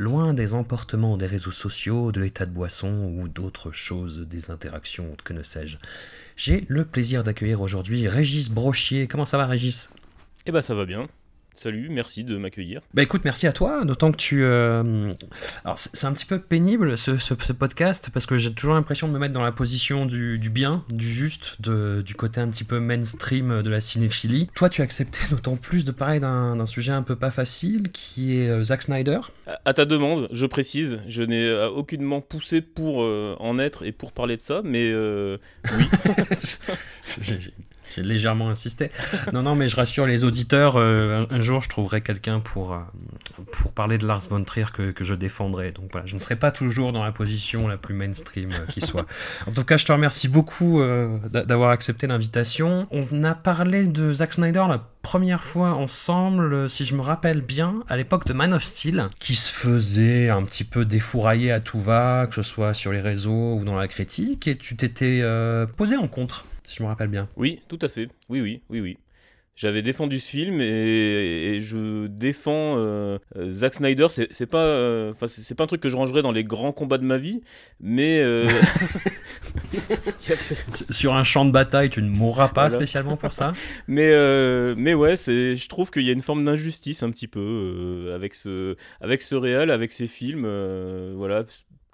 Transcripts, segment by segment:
loin des emportements des réseaux sociaux, de l'état de boisson ou d'autres choses, des interactions, que ne sais-je. J'ai le plaisir d'accueillir aujourd'hui Régis Brochier. Comment ça va Régis? Eh ben ça va bien. Salut, merci de m'accueillir. Bah écoute, merci à toi, d'autant que tu... euh, Alors c'est un petit peu pénible ce, ce- ce podcast, parce que j'ai toujours l'impression de me mettre dans la position du, du bien, du juste, de- du côté un petit peu mainstream de la cinéphilie. Toi tu as accepté d'autant plus de parler d'un sujet un peu pas facile, qui est euh, Zack Snyder. À- À ta demande, je précise, je n'ai euh, aucunement poussé pour euh, en être et pour parler de ça, mais euh, oui. J'ai légèrement insisté. Non, non, mais je rassure les auditeurs, euh, un, un jour je trouverai quelqu'un pour, euh, pour parler de Lars von Trier que, que je défendrai. Donc voilà, je ne serai pas toujours dans la position la plus mainstream euh, qui soit. En tout cas, je te remercie beaucoup d'a- d'avoir accepté l'invitation. On a parlé de Zack Snyder la première fois ensemble, si je me rappelle bien, à l'époque de Man of Steel, qui se faisait un petit peu défourailler à tout va, que ce soit sur les réseaux ou dans la critique, et tu t'étais posé en contre, si je me rappelle bien. Oui, tout à fait. Oui, oui, oui, oui. J'avais défendu ce film et, et je défends euh, Zack Snyder. C'est pas, euh, c'est pas un truc que je rangerais dans les grands combats de ma vie, mais euh, Sur- un champ de bataille, tu ne mourras pas Voilà. spécialement pour ça. Mais, mais ouais, c'est, je trouve qu'il y a une forme d'injustice un petit peu avec ce, avec ce réal, avec ces films. voilà,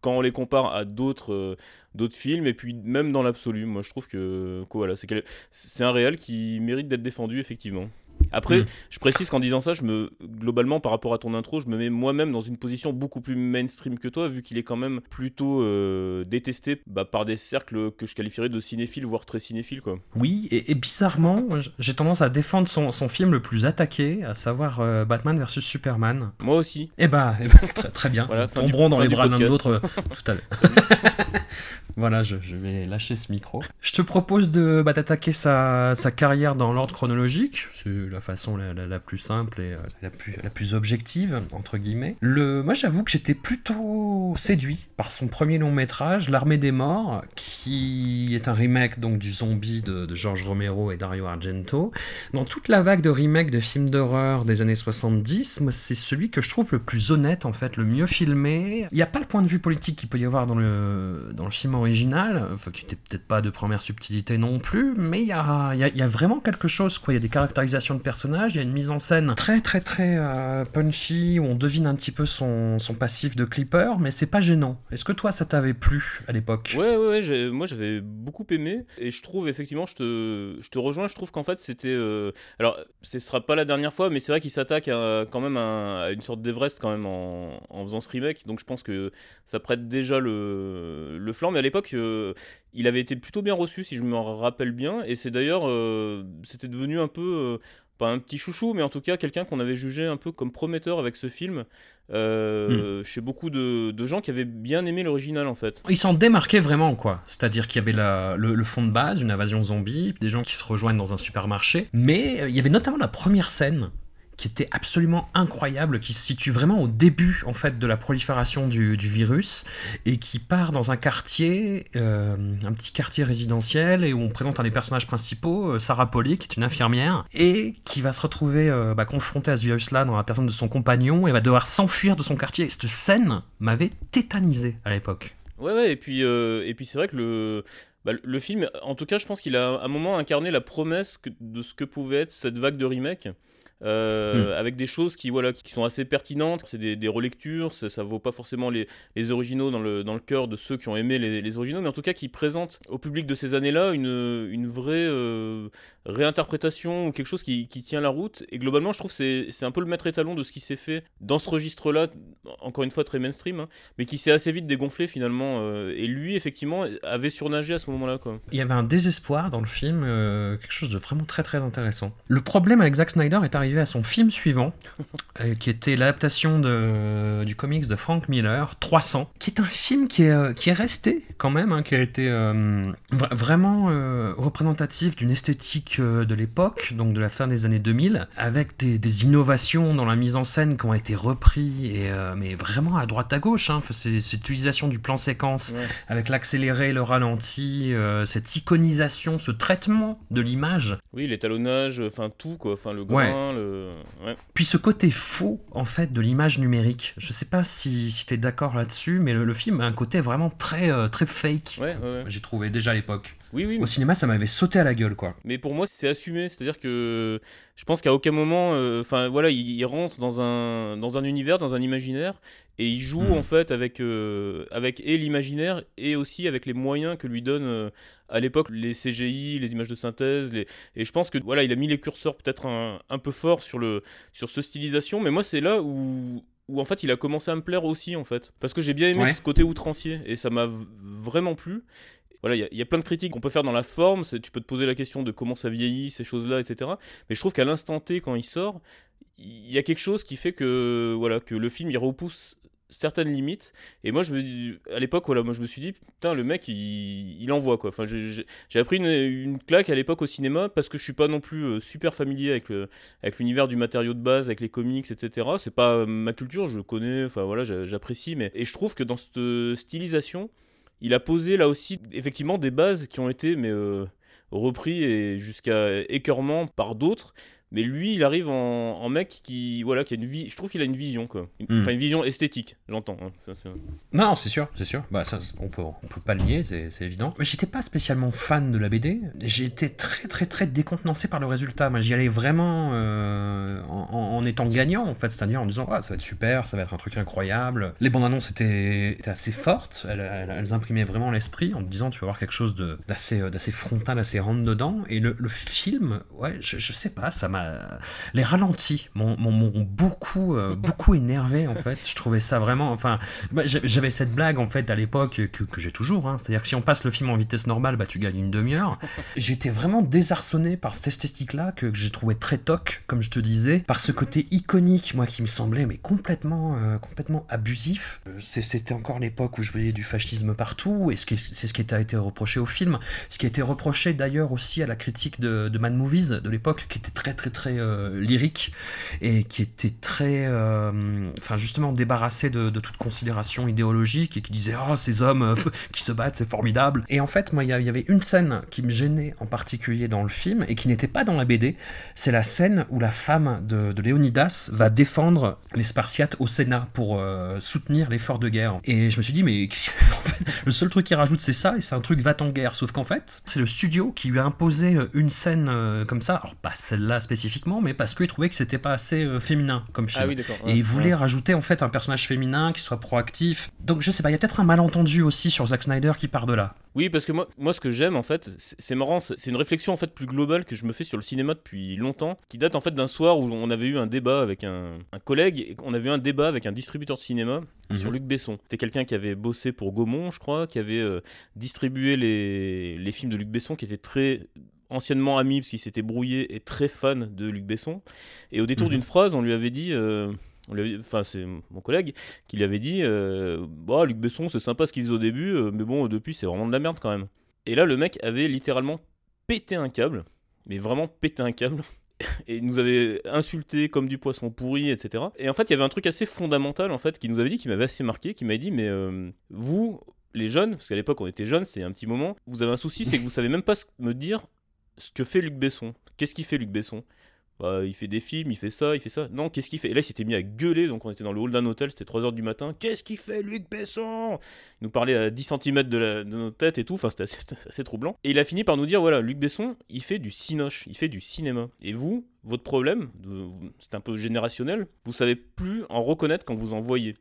quand on les compare à d'autres, d'autres films, et puis même dans l'absolu, moi je trouve que, voilà, c'est, un réal qui mérite d'être défendu effectivement. Après, Mm. je précise qu'en disant ça, je me, globalement, par rapport à ton intro, je me mets moi-même dans une position beaucoup plus mainstream que toi, vu qu'il est quand même plutôt euh, détesté bah, par des cercles que je qualifierais de cinéphiles, voire très cinéphiles, quoi. Oui, et, et bizarrement, j'ai tendance à défendre son, son film le plus attaqué, à savoir euh, Batman vs Superman. Moi aussi. Eh bah, eh bah, très, très bien. Voilà, du- tomberons dans les bras l'un de l'autre euh, tout à l'heure. voilà, je, vais lâcher ce micro. Je te propose de bah, d'attaquer sa, sa carrière dans l'ordre chronologique. C'est la façon la, la- plus simple et euh, la, plus, la plus objective, entre guillemets. Le, moi, j'avoue que j'étais plutôt séduit par son premier long métrage, L'Armée des Morts, qui est un remake donc du zombie de, de George Romero et Dario Argento. Dans toute la vague de remakes de films d'horreur des années 70, moi, c'est celui que je trouve le plus honnête, en fait, le mieux filmé. Il n'y a pas le point de vue politique qu'il peut y avoir dans le, dans le film enfin, qui n'était peut-être pas de première subtilité non plus, mais il y a, vraiment quelque chose, quoi. Il y a des caractérisations de personnages, il y a une mise en scène très, très, très euh, punchy, où on devine un petit peu son, passif de clipper, mais c'est pas gênant. Est-ce que toi, ça t'avait plu à l'époque? Ouais, ouais, moi j'avais beaucoup aimé et je trouve effectivement, je te, rejoins, je trouve qu'en fait c'était. euh, alors, ce sera pas la dernière fois, mais c'est vrai qu'il s'attaque quand même à, une sorte d'Everest quand même en, en faisant ce remake, donc je pense que ça prête déjà le, le flanc, mais à l'époque euh, il avait été plutôt bien reçu si je me rappelle bien, et c'est d'ailleurs, euh, c'était devenu un peu. euh, pas un petit chouchou, mais en tout cas quelqu'un qu'on avait jugé un peu comme prometteur avec ce film, euh, chez beaucoup de, de gens qui avaient bien aimé l'original en fait. Il s'en démarquait vraiment, quoi. C'est-à-dire qu'il y avait la- le, le fond de base, une invasion zombie, des gens qui se rejoignent dans un supermarché. Mais il y avait notamment la première scène qui était absolument incroyable, qui se situe vraiment au début, en fait, de la prolifération du, virus, et qui part dans un quartier, euh, un petit quartier résidentiel, et où on présente un des personnages principaux, euh, Sarah Polly, qui est une infirmière, et qui va se retrouver euh, bah, confrontée à ce virus-là dans la personne de son compagnon, et va devoir s'enfuir de son quartier. Et cette scène m'avait tétanisé à l'époque. Ouais, ouais, et puis, puis c'est vrai que le, bah, le- le film, en tout cas, je pense qu'il a à un moment incarné la promesse de ce que pouvait être cette vague de remake. Euh, Hmm. avec des choses qui, voilà, qui sont assez pertinentes. C'est des, des relectures, ça, ça vaut pas forcément les, les originaux dans le, dans le cœur de ceux qui ont aimé les, les originaux, mais en tout cas qui présentent au public de ces années-là une, une vraie euh, réinterprétation ou quelque chose qui, qui tient la route. Et globalement, je trouve que c'est un peu le maître étalon de ce qui s'est fait dans ce registre-là, encore une fois très mainstream, hein, mais qui s'est assez vite dégonflé finalement. euh, et lui, effectivement, avait surnagé à ce moment-là. Il y avait un désespoir dans le film, quelque chose de vraiment très très intéressant. Le problème avec Zack Snyder est arrivé à son film suivant, euh, qui était l'adaptation de- du comics de Frank Miller, 300, qui est un film qui est, euh, qui est resté quand même, hein, qui a été euh, vra- vraiment euh, représentatif d'une esthétique euh, de l'époque, donc de la fin des années 2000, avec des, des innovations dans la mise en scène qui ont été repris, et, euh, mais vraiment à droite à gauche. Hein, cette utilisation du plan séquence Ouais. avec l'accéléré, le ralenti, euh, cette iconisation, ce traitement de l'image, Oui, l'étalonnage, enfin tout, quoi. Enfin, le grain, le. Ouais. puis ce côté faux en fait de l'image numérique. Je sais pas si, si tu es d'accord là-dessus, mais le, le film a un côté vraiment très, euh, très fake. Ouais, ouais. J'ai trouvé déjà à l'époque. Oui, oui, Au cinéma, ça m'avait sauté à la gueule, quoi. Mais pour moi, c'est assumé. C'est-à-dire que je pense qu'à aucun moment, euh, enfin voilà, il, il rentre dans un, dans un univers, dans un imaginaire, et il joue Mm. en fait avec, euh, avec et l'imaginaire et aussi avec les moyens que lui donnent euh, à l'époque les CGI, les images de synthèse. Les... Et je pense que voilà, il a mis les curseurs peut-être un, un peu fort sur, le, sur ce stylisation, mais moi, c'est là où où en fait il a commencé à me plaire aussi en fait parce que j'ai bien aimé Ouais. ce côté outrancier et ça m'a vraiment plu voilà, il y a- plein de critiques qu'on peut faire dans la forme. Tu peux te poser la question de comment ça vieillit, ces choses-là, etc. Mais je trouve qu'à l'instant T, quand il sort, il y a quelque chose qui fait que, voilà, que le film il repousse certaines limites. Et moi, je me, à l'époque, voilà, moi je me suis dit, putain, le mec, il, il envoie quoi. Enfin, j'ai- appris une, claque à l'époque au cinéma parce que je suis pas non plus euh, super familier avec avec l'univers du matériau de base, avec les comics, etc. C'est pas ma culture, je connais, enfin voilà, j'a- j'apprécie, mais et je trouve que dans cette euh, stylisation il a posé là aussi effectivement des bases qui ont été mais euh, repris et jusqu'à écœurement par d'autres mais lui il arrive en, en mec qui voilà qui a une vie je trouve qu'il a une vision quoi Mm. enfin une vision esthétique j'entends hein. Ça, c'est- Non, c'est sûr, c'est sûr. Bah, ça, on peut, on peut pas le nier, c'est c'est évident. Mais J'étais pas spécialement fan de la BD. Été très, très, très décontenancé par le résultat. Moi, j'y allais vraiment euh, en, étant gagnant, en fait, c'est-à-dire en disant, ah, ça va être super, ça va être un truc incroyable. Les bandes annonces étaient, étaient assez fortes. Elles, elles- elles imprimaient vraiment l'esprit en te disant, tu vas voir quelque chose de- d'assez, euh, d'assez frontal, assez rentre dedans. Et le, le film, ouais, je, je sais pas, ça m'a. Les ralentis m'ont beaucoup, euh, beaucoup énervé, en fait. Je trouvais ça vraiment. Enfin, bah, j'a- J'avais cette blague en fait à l'époque que, que j'ai toujours, hein. c'est-à-dire que si on passe le film en vitesse normale, bah tu gagnes une demi-heure. J'étais vraiment désarçonné par cette esthétique-là que, j'ai trouvé très toc, comme je te disais, par ce côté iconique, moi qui me semblait mais complètement, euh, complètement abusif. Euh, C'était encore l'époque où je voyais du fascisme partout, et c'est ce qui a été reproché au film, ce qui a été reproché d'ailleurs aussi à la critique de, de Mad Movies de l'époque, qui était très très très euh, lyrique et qui était très, euh, justement débarrassé de, toute considération idéologique et qui disait oh ces hommes euh, qui se battent c'est formidable. Et en fait moi il y, avait une scène qui me gênait en particulier dans le film et qui n'était pas dans la BD, c'est la scène où la femme de, Léonidas va défendre les Spartiates au Sénat pour soutenir l'effort de guerre. Et je me suis dit mais le seul truc qu'il rajoute c'est ça et c'est un truc va en guerre. Sauf qu'en fait c'est le studio qui lui a imposé une scène comme ça, alors pas celle-là spécifiquement, mais parce qu'il trouvait que c'était pas assez euh, féminin comme film. ah oui d'accord Et il voulait rajouter en fait un personnage féminin qui soit proactif. Donc je sais pas, il y a peut-être un malentendu aussi sur Zack Snyder qui part de là. Oui, parce que moi, moi ce que j'aime en fait, c'est marrant, c'est une réflexion en fait plus globale que je me fais sur le cinéma depuis longtemps, qui date en fait d'un soir où on avait eu un débat avec un, un collègue, et on avait eu un débat avec un distributeur de cinéma Mhm. sur Luc Besson. C'était quelqu'un qui avait bossé pour Gaumont, je crois, qui avait euh, distribué les, les films de Luc Besson, qui était très anciennement ami parce qu'il s'était brouillé et très fan de Luc Besson. Et au détour Mhm. d'une phrase, on lui avait dit, euh, on lui avait- enfin c'est mon collègue qui lui avait dit, euh, bah Luc Besson c'est sympa ce qu'il faisait au début, euh, mais bon depuis c'est vraiment de la merde quand même. Et là le mec avait littéralement pété un câble, mais vraiment pété un câble. Et il nous avait insulté comme du poisson pourri, etc. Et en fait, il y avait un truc assez fondamental, en fait, qui nous avait dit, qui m'avait assez marqué, qui m'avait dit, mais euh, vous, les jeunes, parce qu'à l'époque on était jeunes, c'est un petit moment, vous avez un souci, c'est que vous savez même pas ce- me dire ce que fait Luc Besson. Qu'est-ce qu'il fait Luc Besson? Bah, il fait des films, il fait ça, il fait ça. Non, qu'est-ce qu'il fait? Et là, il s'était mis à gueuler. Donc, on était dans le hall d'un hôtel, c'était 3h du matin. Qu'est-ce qu'il fait, Luc Besson? Il nous parlait à 10 cm de, la, de notre tête et tout. Enfin, c'était assez, troublant. Et il a fini par nous dire voilà, Luc Besson, il fait du cinoche, il fait du cinéma. Et vous, votre problème, c'est un peu générationnel, vous savez plus en reconnaître quand vous en voyez.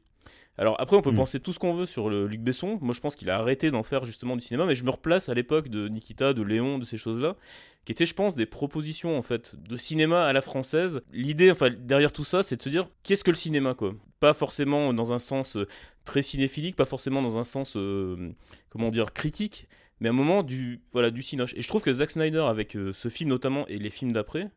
Alors après, on peut Mm. penser tout ce qu'on veut sur le Luc Besson. Moi, je pense qu'il a arrêté d'en faire justement du cinéma, mais je me replace à l'époque de Nikita, de Léon, de ces choses-là, qui étaient, je pense, des propositions en fait de cinéma à la française. L'idée, enfin, derrière tout ça, c'est de se dire qu'est-ce que le cinéma, quoi? Pas forcément dans un sens euh, très cinéphilique, pas forcément dans un sens, euh, comment dire, critique, mais à un moment du, voilà, du cinoche. Et je trouve que Zack Snyder, avec euh, ce film notamment et les films d'après,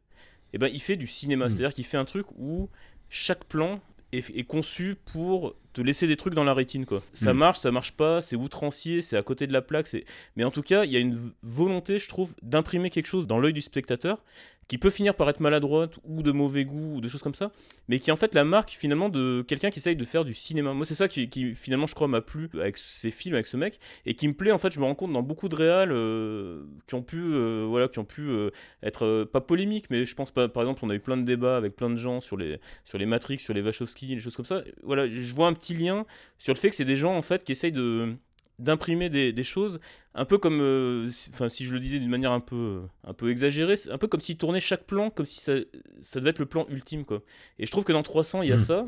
eh ben, il fait du cinéma. Mm. C'est-à-dire qu'il fait un truc où chaque plan est, est conçu pour te laisser des trucs dans la rétine quoi. Ça Mm. marche, ça marche pas, c'est outrancier, c'est à côté de la plaque, c'est mais en tout cas, il y a une volonté, je trouve, d'imprimer quelque chose dans l'œil du spectateur qui peut finir par être maladroite ou de mauvais goût ou de choses comme ça, mais qui est en fait la marque finalement de quelqu'un qui essaye de faire du cinéma. Moi, c'est ça qui, finalement je crois m'a plu avec ces films avec ce mec et qui me plaît en fait, je me rends compte dans beaucoup de réals euh, qui ont pu euh, voilà, qui ont pu euh, être pas polémiques, mais je pense par exemple, on a eu plein de débats avec plein de gens sur les sur les Matrix, sur les Wachowski, les choses comme ça. Voilà, je vois un petit lien sur le fait que c'est des gens en fait qui essayent de d'imprimer des, des choses un peu comme euh, si- enfin si je le disais d'une manière un peu un peu exagérée un peu comme s'ils tournaient chaque plan comme si ça, ça devait être le plan ultime quoi et je trouve que dans 300 il y a Mm. ça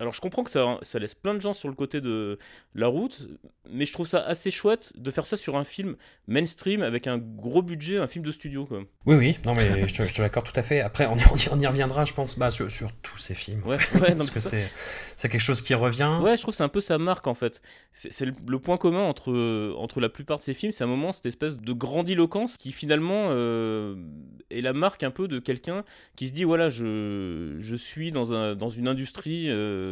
alors je comprends que ça, ça laisse plein de gens sur le côté de la route, mais je trouve ça assez chouette de faire ça sur un film mainstream avec un gros budget, un film de studio quoi. Oui, oui, non, mais je te, te l'accorde tout à fait. Après, on y, on y- reviendra, je pense, bah, sur, sur tous ces films. en Ouais, fait. ouais, non, Parce que c'est quelque chose qui revient. Ouais, je trouve que c'est un peu sa marque en fait. C'est c'est le, le point commun entre, entre la plupart de ces films, c'est un moment, cette espèce de grandiloquence qui finalement euh, est la marque un peu de quelqu'un qui se dit voilà, je, je suis dans, un, dans une industrie, euh,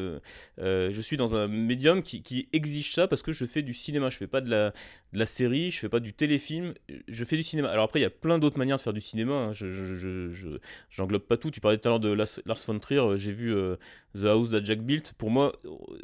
euh, je suis dans un médium qui, exige ça parce que je fais du cinéma. Je fais pas de la, série, je fais pas du téléfilm, je fais du cinéma. Alors après, il y a plein d'autres manières de faire du cinéma. hein. Je, je, je, je- j'englobe pas tout. Tu parlais tout à l'heure de Lars, von Trier, euh, j'ai vu euh, The House that Jack Built. Pour moi,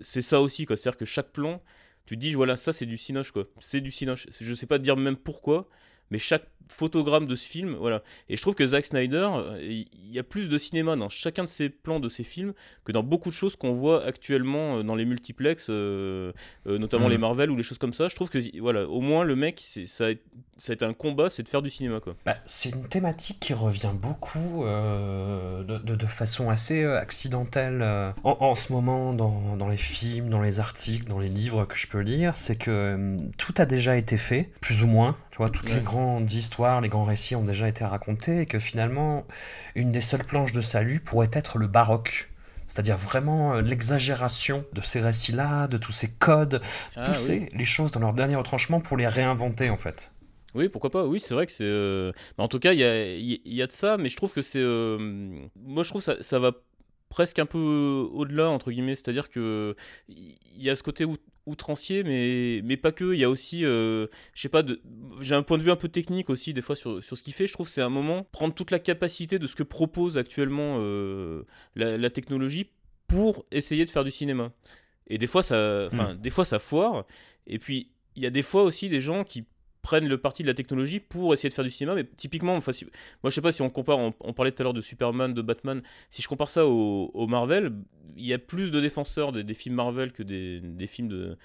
c'est ça aussi. C'est-à-dire que chaque plan, tu dis, voilà, ça c'est du cinoche, quoi. C'est du cinoche. Je sais pas dire même pourquoi, mais chaque photogramme de ce film, voilà. Et je trouve que Zack Snyder, euh, il y a plus de cinéma dans chacun de ses plans de ses films que dans beaucoup de choses qu'on voit actuellement euh, dans les multiplex, euh, euh, notamment Mhm. les Marvel ou les choses comme ça. Je trouve que, voilà, au moins le mec, ça, a, ça a été un combat, c'est de faire du cinéma, quoi. Bah, c'est une thématique qui revient beaucoup euh, de, de- de façon assez accidentelle en, en ce moment dans, dans les films, dans les articles, dans les livres que je peux lire. C'est que tout a déjà été fait, plus ou moins. Tu vois, toutes Ouais. les grandes histoires, les grands récits ont déjà été racontés et que finalement, une des seules planches de salut pourrait être le baroque. C'est-à-dire vraiment euh, l'exagération de ces récits-là, de tous ces codes, Ah, pousser les choses dans leur dernier retranchement pour les réinventer en fait. Oui, pourquoi pas. Oui, c'est vrai que c'est. euh, en tout cas, il y a, y a de ça, mais je trouve que c'est. euh, Moi, je trouve que ça, ça va presque un peu au-delà, entre guillemets. C'est-à-dire que il y a ce côté out- outrancier, mais, mais pas que. Il y a aussi. euh, je sais pas, j'ai un point de vue un peu technique aussi, des fois, sur, sur ce qu'il fait. Je trouve que c'est un moment prendre toute la capacité de ce que propose actuellement euh, la, la technologie pour essayer de faire du cinéma. Et des fois, ça, enfin, des fois, ça foire. Et puis, il y a des fois aussi des gens qui prennent le parti de la technologie pour essayer de faire du cinéma. Mais typiquement, enfin, moi, je sais pas si on compare, on, parlait tout à l'heure de Superman, de Batman. Si je compare ça au, Marvel, il y a plus de défenseurs des, films Marvel que des, des films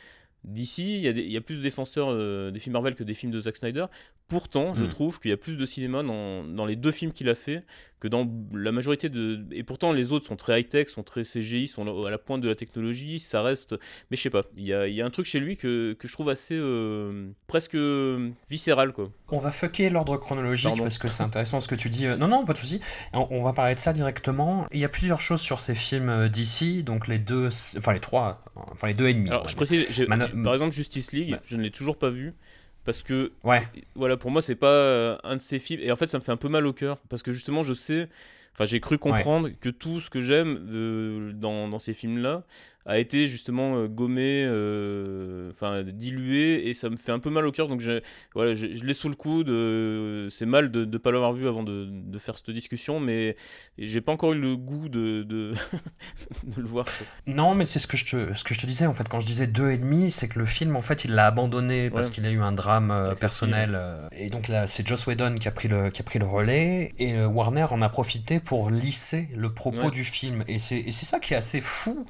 d'ici, il y, y a plus de défenseurs euh, des films Marvel que des films de Zack Snyder. Pourtant, je Mm. trouve qu'il y a plus de cinéma dans, dans les deux films qu'il a fait que dans la majorité de. Et pourtant, les autres sont très high-tech, sont très CGI, sont à la pointe de la technologie. Ça reste. Mais je sais pas, il y a, il y a un truc chez lui que, que je trouve assez. euh, presque viscéral, quoi. On va fucker l'ordre chronologique Pardon. parce que c'est intéressant ce que tu dis. Euh, Non, non, pas de souci. On, on va parler de ça directement. Il y a plusieurs choses sur ces films euh, d'ici, donc les deux, enfin les trois, enfin les deux et demi. Alors, je précise, par exemple, Justice League, je ne l'ai toujours pas vu. Parce que Ouais. voilà, pour moi, c'est pas euh, un de ces films. Et en fait, ça me fait un peu mal au cœur. Parce que justement, je sais. Enfin, j'ai cru comprendre que tout ce que j'aime dans, dans ces films-là a été justement euh, gommé, euh, enfin dilué, et ça me fait un peu mal au cœur. Donc je, voilà, je, je l'ai sous le coude. euh, c'est mal de ne pas l'avoir vu avant de, de faire cette discussion, mais j'ai pas encore eu le goût de, de, de le voir. Non, mais c'est ce que je te, ce que je te disais en fait quand je disais deux et demi, c'est que le film en fait il l'a abandonné parce Ouais. qu'il a eu un drame personnel et donc là c'est Joss Whedon qui a pris le qui a pris le relais et Warner en a profité pour lisser le propos Ouais. du film et c'est et c'est ça qui est assez fou.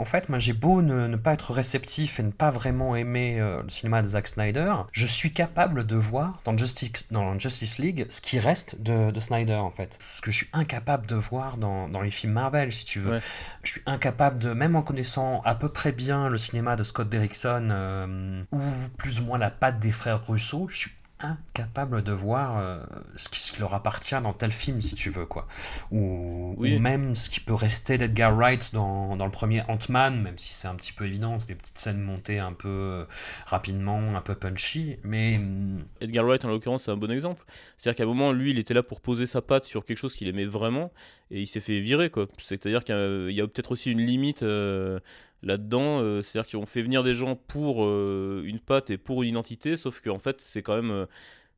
En fait, moi j'ai beau ne, ne pas être réceptif et ne pas vraiment aimer euh, le cinéma de Zack Snyder, je suis capable de voir dans Justice dans Justice League ce qui reste de, de Snyder en fait. Ce que je suis incapable de voir dans, dans les films Marvel si tu veux. Ouais. Je suis incapable de, même en connaissant à peu près bien le cinéma de Scott Derrickson euh, ou plus ou moins la patte des frères Russo, je suis incapable de voir euh, ce, qui, ce qui leur appartient dans tel film, si tu veux, quoi. Ou, Oui. ou même ce qui peut rester d'Edgar Wright dans, dans le premier Ant-Man, même si c'est un petit peu évident, c'est des petites scènes montées un peu euh, rapidement, un peu punchy, mais hum, Edgar Wright, en l'occurrence, c'est un bon exemple. C'est-à-dire qu'à un moment, lui, il était là pour poser sa patte sur quelque chose qu'il aimait vraiment, et il s'est fait virer, quoi. C'est-à-dire qu'il y a- il y a peut-être aussi une limite euh, là-dedans. euh, C'est-à-dire qu'ils ont fait venir des gens pour euh, une patte et pour une identité, sauf qu'en fait, c'est quand même. euh,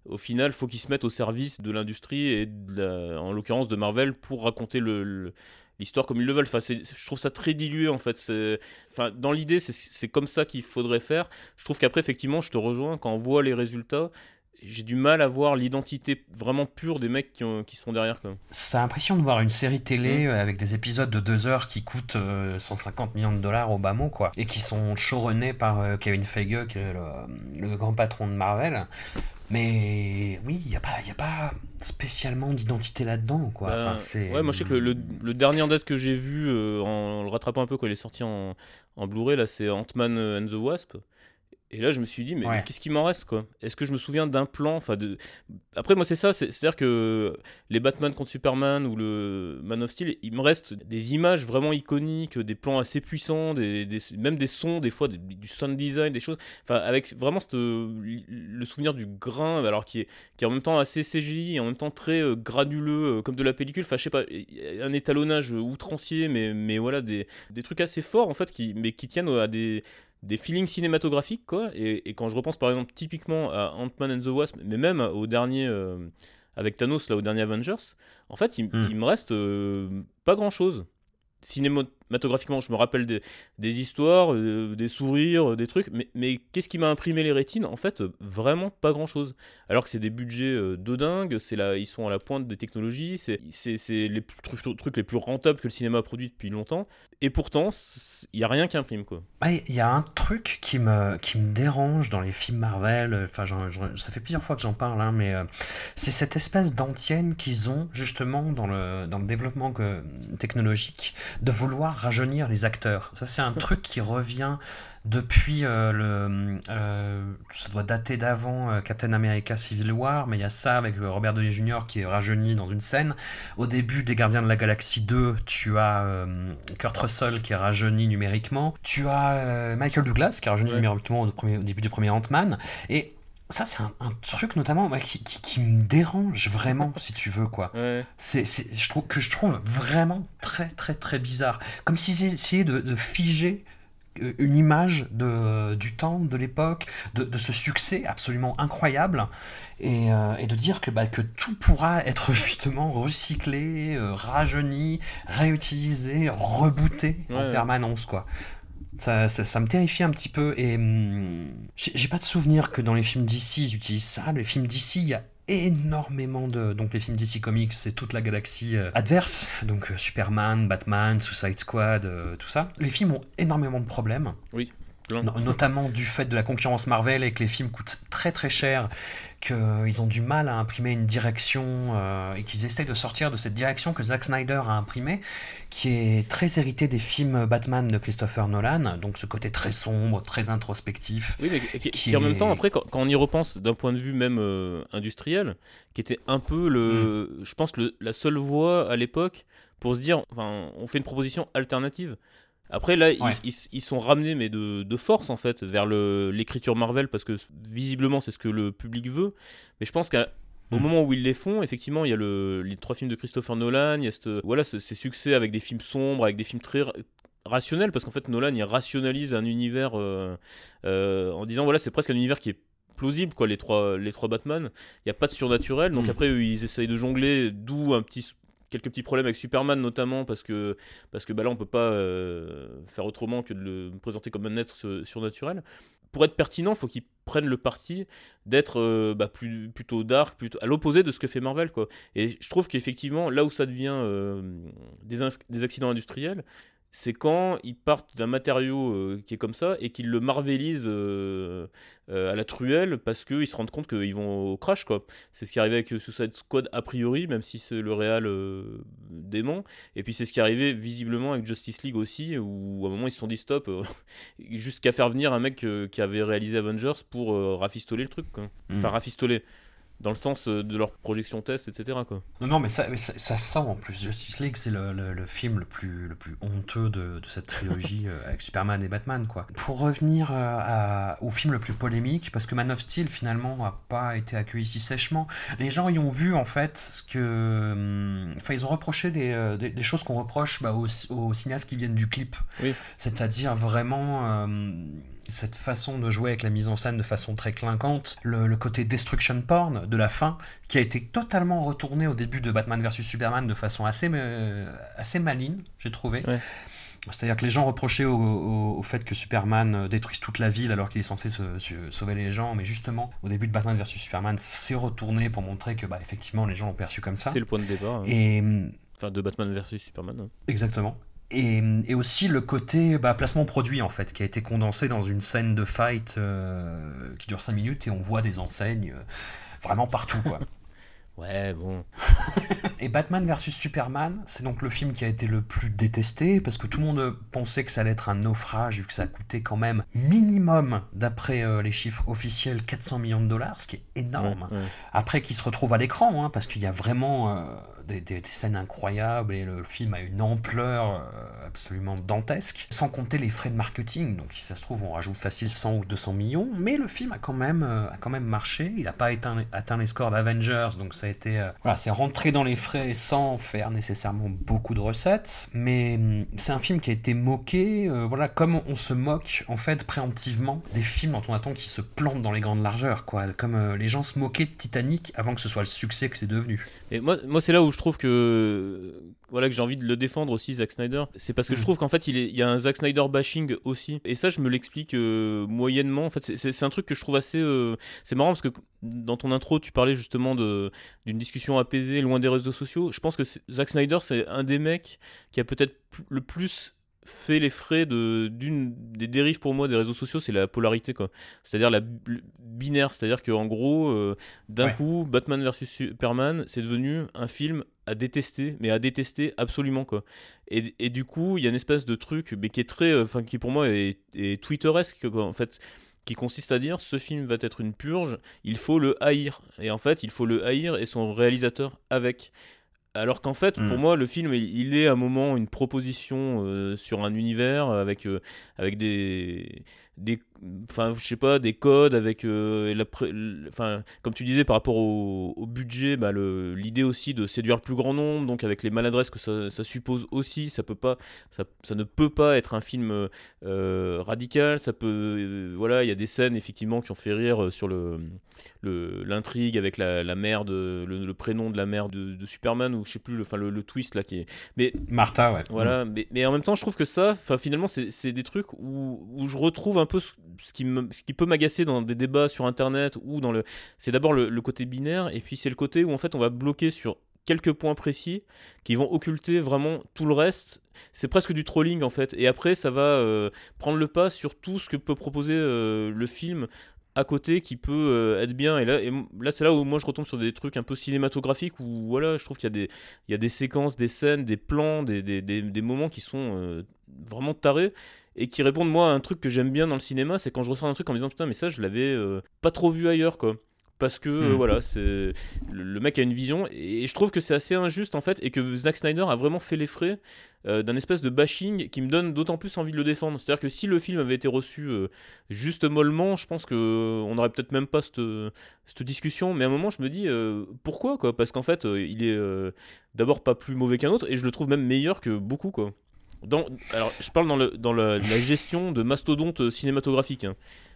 au final, faut qu'ils se mettent au service de l'industrie et en l'occurrence de Marvel pour raconter l'histoire comme ils le veulent. Enfin, je trouve ça très dilué en fait. Enfin, dans l'idée, c'est comme ça qu'il faudrait faire. Je trouve qu'après, effectivement, je te rejoins quand on voit les résultats. J'ai du mal à voir l'identité vraiment pure des mecs qui, ont- qui sont derrière. Quand même. ça a l'impression de voir une série télé Mm. euh, avec des épisodes de deux heures qui coûtent euh, 150 millions de dollars au bas mot, quoi, et qui sont showrunnés par euh, Kevin Feige, qui est le, le grand patron de Marvel. Mais oui, il n'y a, pas- y a pas spécialement d'identité là-dedans, quoi. Ben, Enfin, ouais, moi je sais que le, le- le dernier en date que j'ai vu euh, en, le rattrapant un peu quand il est sorti en, en Blu-ray, là c'est Ant-Man and the Wasp. Et là, je me suis dit, mais, Ouais. mais qu'est-ce qui m'en reste quoi? Est-ce que je me souviens d'un plan enfin, de... Après, moi, c'est ça, c'est- c'est-à-dire que les Batman contre Superman ou le Man of Steel, il me reste des images vraiment iconiques, des plans assez puissants, des, des- même des sons, des fois des- du sound design, des choses. Enfin, avec vraiment cette, le souvenir du grain, alors qui est, qui est en même temps assez CGI et en même temps très euh, granuleux, euh, comme de la pellicule. Enfin, je sais pas, un étalonnage outrancier, mais, mais voilà, des, des trucs assez forts en fait, qui, mais qui tiennent à des des feelings cinématographiques quoi et, et quand je repense par exemple typiquement à Ant-Man and the Wasp mais même au dernier euh, avec Thanos là au dernier Avengers en fait il, Hmm. il me reste euh, pas grand chose cinématographiquement je me rappelle des, histoires euh, des sourires euh, des trucs mais, qu'est-ce qui m'a imprimé les rétines? En fait vraiment pas grand chose alors que c'est des budgets euh, de dingue là ils sont à la pointe des technologies c'est les trucs, les plus rentables que le cinéma a produit depuis longtemps. Et pourtant il y a rien qui imprime quoi. Il y a un truc qui me, qui me dérange dans les films Marvel, enfin, ça fait plusieurs fois que j'en parle, hein, mais c'est cette espèce d'antienne qu'ils ont justement dans le, dans le développement que- technologique de vouloir rajeunir les acteurs. Ça, c'est un truc qui revient depuis euh, le. euh, ça doit dater d'avant euh, Captain America Civil War, mais il y a ça avec Robert Downey Jr. qui est rajeuni dans une scène. Au début des Gardiens de la Galaxie 2, tu as Kurt Russell qui est rajeuni numériquement. Tu as Michael Douglas qui est rajeuni Ouais. numériquement au, premier- au début du premier Ant-Man. Et ça, c'est un, un truc notamment qui, qui- qui me dérange vraiment, si tu veux, quoi. ouais C'est, je trouve, que je trouve vraiment très, très, très bizarre. Comme s'ils essayaient de, de figer euh, une image de, du temps, de l'époque, de, de ce succès absolument incroyable, et, euh, et de dire que, bah, que tout pourra être justement recyclé, euh, rajeuni, réutilisé, rebooté en permanence, quoi. Ça, ça, ça me terrifie un petit peu et hum, j'ai pas de souvenir que dans les films d'ici ils utilisent ça. Les films d'ici, il y a énormément de donc les films DC Comics, c'est toute la galaxie euh, adverse, donc euh, Superman, Batman, Suicide Squad, euh, tout ça. Les films ont énormément de problèmes, no- notamment du fait de la concurrence Marvel et que les films coûtent très très cher, qu'ils ont du mal à imprimer une direction euh, et qu'ils essayent de sortir de cette direction que Zack Snyder a imprimée, qui est très héritée des films Batman de Christopher Nolan, donc ce côté très sombre, très introspectif. Oui, mais qui, qui- qui qui en même temps, après, quand, quand on y repense d'un point de vue même euh, industriel, qui était un peu le. Mm. Je pense le, la seule voie à l'époque pour se dire, enfin, on fait une proposition alternative. Après, là, ils- Ouais. ils, ils sont ramenés, mais de, de force, en fait, vers l'écriture Marvel, parce que visiblement, c'est ce que le public veut. Mais je pense qu'au Mm. moment où ils les font, effectivement, il y a le, les trois films de Christopher Nolan, il y a cette- voilà, ce- ces succès avec des films sombres, avec des films très, rationnel parce qu'en fait Nolan il rationalise un univers euh, euh, en disant voilà c'est presque un univers qui est plausible quoi les trois les trois Batman il n'y a pas de surnaturel donc Mm. après eux, ils essayent de jongler d'où un petit quelques petits problèmes avec Superman notamment parce que parce que bah là on peut pas euh, faire autrement que de le présenter comme un être su- surnaturel. Pour être pertinent faut qu'ils prennent le parti d'être euh, bah, plus, plutôt dark plutôt à l'opposé de ce que fait Marvel quoi. Et je trouve qu'effectivement là où ça devient euh, des, des accidents industriels c'est quand ils partent d'un matériau euh, qui est comme ça et qu'ils le marvelisent euh, euh, à la truelle parce qu'ils se rendent compte qu'ils vont au crash quoi. C'est ce qui arrivait avec Suicide Squad a priori, même si c'est le réal dément. Et puis c'est ce qui arrivait visiblement avec Justice League aussi, où à un moment ils se sont dit stop, jusqu'à faire venir un mec qui avait réalisé Avengers pour rafistoler le truc. Quoi. Enfin rafistoler. Dans le sens euh, de leur projection test, etc. Quoi. Non, non, mais ça, mais ça, ça sent en plus. Justice League, c'est le, le- le film le plus, le plus honteux de, de cette trilogie euh, avec Superman et Batman, quoi. Pour revenir euh, à- au film le plus polémique, parce que Man of Steel, finalement, n'a pas été accueilli si sèchement, les gens y ont vu, en fait, ce que. hum, Enfin, ils ont reproché des, des, des choses qu'on reproche bah, aux, aux cinéastes qui viennent du clip. Oui. C'est-à-dire vraiment. euh, cette façon de jouer avec la mise en scène de façon très clinquante, le, le côté destruction porn de la fin, qui a été totalement retourné au début de Batman vs Superman de façon assez, euh, assez maligne, j'ai trouvé. Ouais. C'est-à-dire que les gens reprochaient au, au- au fait que Superman euh, détruise toute la ville alors qu'il est censé se- se- sauver les gens, mais justement, au début de Batman vs Superman, c'est retourné pour montrer que, bah, effectivement, les gens l'ont perçu comme ça. C'est le point de départ. hein. Et hum, Enfin, de Batman versus Superman. hein. Exactement. Et, et aussi le côté bah, placement produit en fait, qui a été condensé dans une scène de fight euh, qui dure 5 minutes et on voit des enseignes euh, vraiment partout quoi. Ouais, bon. Et Batman vs Superman, c'est donc le film qui a été le plus détesté parce que tout le monde pensait que ça allait être un naufrage vu que ça a coûté quand même minimum, d'après euh, les chiffres officiels, 400 millions de dollars, ce qui est énorme. Ouais, ouais. Après, qui se retrouve à l'écran, hein, parce qu'il y a vraiment des, scènes incroyables et le film a une ampleur euh, absolument dantesque. Sans compter les frais de marketing, donc si ça se trouve, on rajoute facile 100 ou 200 millions, mais le film a quand même, euh, a quand même marché. Il n'a pas atteint, atteint les scores d'Avengers, donc ça a été. euh, voilà, c'est rentré dans les frais sans faire nécessairement beaucoup de recettes, mais hum, c'est un film qui a été moqué, voilà, comme on se moque en fait préemptivement des films dont on attend qu'ils se plantent dans les grandes largeurs, quoi. Comme les gens se moquaient de Titanic avant que ce soit le succès que c'est devenu. Et moi, moi c'est là où je trouve que voilà que j'ai envie de le défendre aussi Zack Snyder. C'est parce que je Mm. trouve qu'en fait il, est- il y a un Zack Snyder bashing aussi. Et ça je me l'explique euh, moyennement. En fait c'est- un truc que je trouve assez euh, c'est marrant parce que dans ton intro tu parlais justement d'une discussion apaisée loin des réseaux sociaux. Je pense que Zack Snyder c'est un des mecs qui a peut-être le plus fait les frais de d'une des dérives pour moi des réseaux sociaux c'est la polarité quoi. C'est-à-dire la binaire c'est-à-dire que en gros euh, d'un Ouais. coup Batman vs Superman c'est devenu un film à détester mais à détester absolument quoi. Et, et du coup il y a une espèce de truc mais qui est très euh, enfin qui pour moi est, est twitteresque quoi, en fait qui consiste à dire ce film va être une purge il faut le haïr. Et en fait il faut le haïr et son réalisateur avec alors qu'en fait, pour moi, le film, il il est à un moment une proposition euh, sur un univers avec, euh, avec des, des, enfin, je sais pas, des codes, avec, euh, la enfin, comme tu disais, par rapport au, au budget, bah, le- l'idée aussi de séduire le plus grand nombre, donc avec les maladresses que ça, ça suppose aussi, ça peut pas, ça, ça ne peut pas être un film euh, radical. Ça peut, euh, voilà, il y a des scènes effectivement qui ont fait rire sur le le- l'intrigue avec la, la mère de le, le prénom de la mère de, de Superman ou je sais plus le, enfin, le, le twist là qui est mais Martha, ouais. voilà mais, mais en même temps je trouve que ça enfin finalement c'est c'est des trucs où, où je retrouve un peu ce, qui peut m'agacer dans des débats sur internet ou dans le c'est d'abord le, côté binaire et puis c'est le côté où en fait on va bloquer sur quelques points précis qui vont occulter vraiment tout le reste. C'est presque du trolling en fait. Et après ça va euh, prendre le pas sur tout ce que peut proposer euh, le film à côté qui peut euh, être bien. Et là, c'est là où moi je retombe sur des trucs un peu cinématographiques où voilà je trouve qu'il y a des séquences des scènes des plans des, moments qui sont vraiment tarés et qui répondent moi à un truc que j'aime bien dans le cinéma c'est quand je ressens un truc en me disant putain mais ça je l'avais euh, pas trop vu ailleurs quoi. Parce que euh, Mm. voilà c'est le, le mec a une vision et, je trouve que c'est assez injuste en fait et que Zack Snyder a vraiment fait les frais euh, d'un espèce de bashing qui me donne d'autant plus envie de le défendre. C'est à dire que si le film avait été reçu juste mollement je pense que on aurait peut-être même pas cette, cette discussion mais à un moment je me dis pourquoi quoi? Parce qu'en fait il est d'abord pas plus mauvais qu'un autre et je le trouve même meilleur que beaucoup quoi Dans, alors, je parle dans, le, dans le- la gestion de mastodonte cinématographique. hein.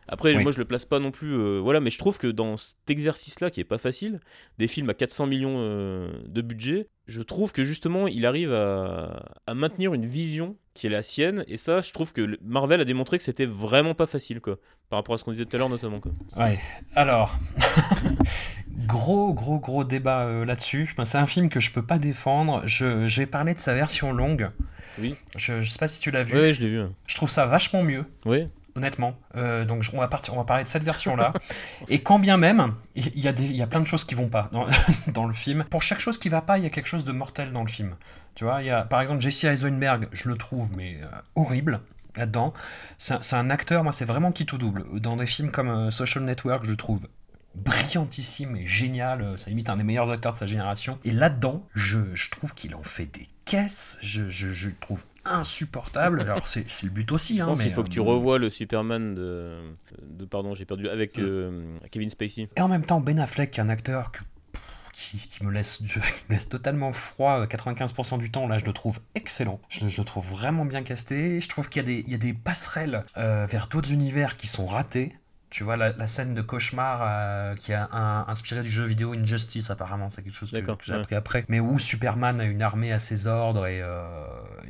Après, Oui. moi, je le place pas non plus. euh, voilà, mais je trouve que dans cet exercice-là, qui est pas facile, des films à 400 millions euh, de budget, je trouve que justement, il arrive à, à maintenir une vision qui est la sienne. Et ça, je trouve que Marvel a démontré que c'était vraiment pas facile, quoi. Par rapport à ce qu'on disait tout à l'heure, notamment, quoi. Ouais, alors, gros, gros, gros débat euh, là-dessus. Ben, c'est un film que je peux pas défendre. Je, je vais parler de sa version longue. Oui. Je, je sais pas si tu l'as vu. Ouais, je l'ai vu. hein. Je trouve ça vachement mieux. Honnêtement, Euh, donc on va partir, on va parler de cette version-là. Et quand bien même, il y, a des- il y a plein de choses qui vont pas dans, dans le film. Pour chaque chose qui va pas, il y a quelque chose de mortel dans le film. Tu vois, il y a par exemple Jesse Eisenberg, je le trouve mais euh, horrible là-dedans. C'est un, un acteur, moi c'est vraiment qui tout double. Dans des films comme euh, Social Network, je trouve brillantissime et génial. euh, Ça limite un des meilleurs acteurs de sa génération. Et là-dedans, je, je trouve qu'il en fait des caisses. Je, je, trouve insupportable. Alors c'est le but aussi. Je hein, pense qu'il faut que tu euh, revoies le Superman de. de pardon, j'ai perdu. Avec euh, Kevin Spacey. Et en même temps, Ben Affleck, qui est un acteur que- qui, qui me laisse, qui me laisse totalement froid euh, 95% du temps, là, je le trouve excellent. Je, le- je le trouve vraiment bien casté. Je trouve qu'il y, a des- il y a des passerelles euh, vers d'autres univers qui sont ratés. Tu vois, la, la scène de cauchemar euh, qui a un- inspiré du jeu vidéo Injustice, apparemment, c'est quelque chose que, j'ai ouais. appris après. Mais où Superman a une armée à ses ordres et, euh,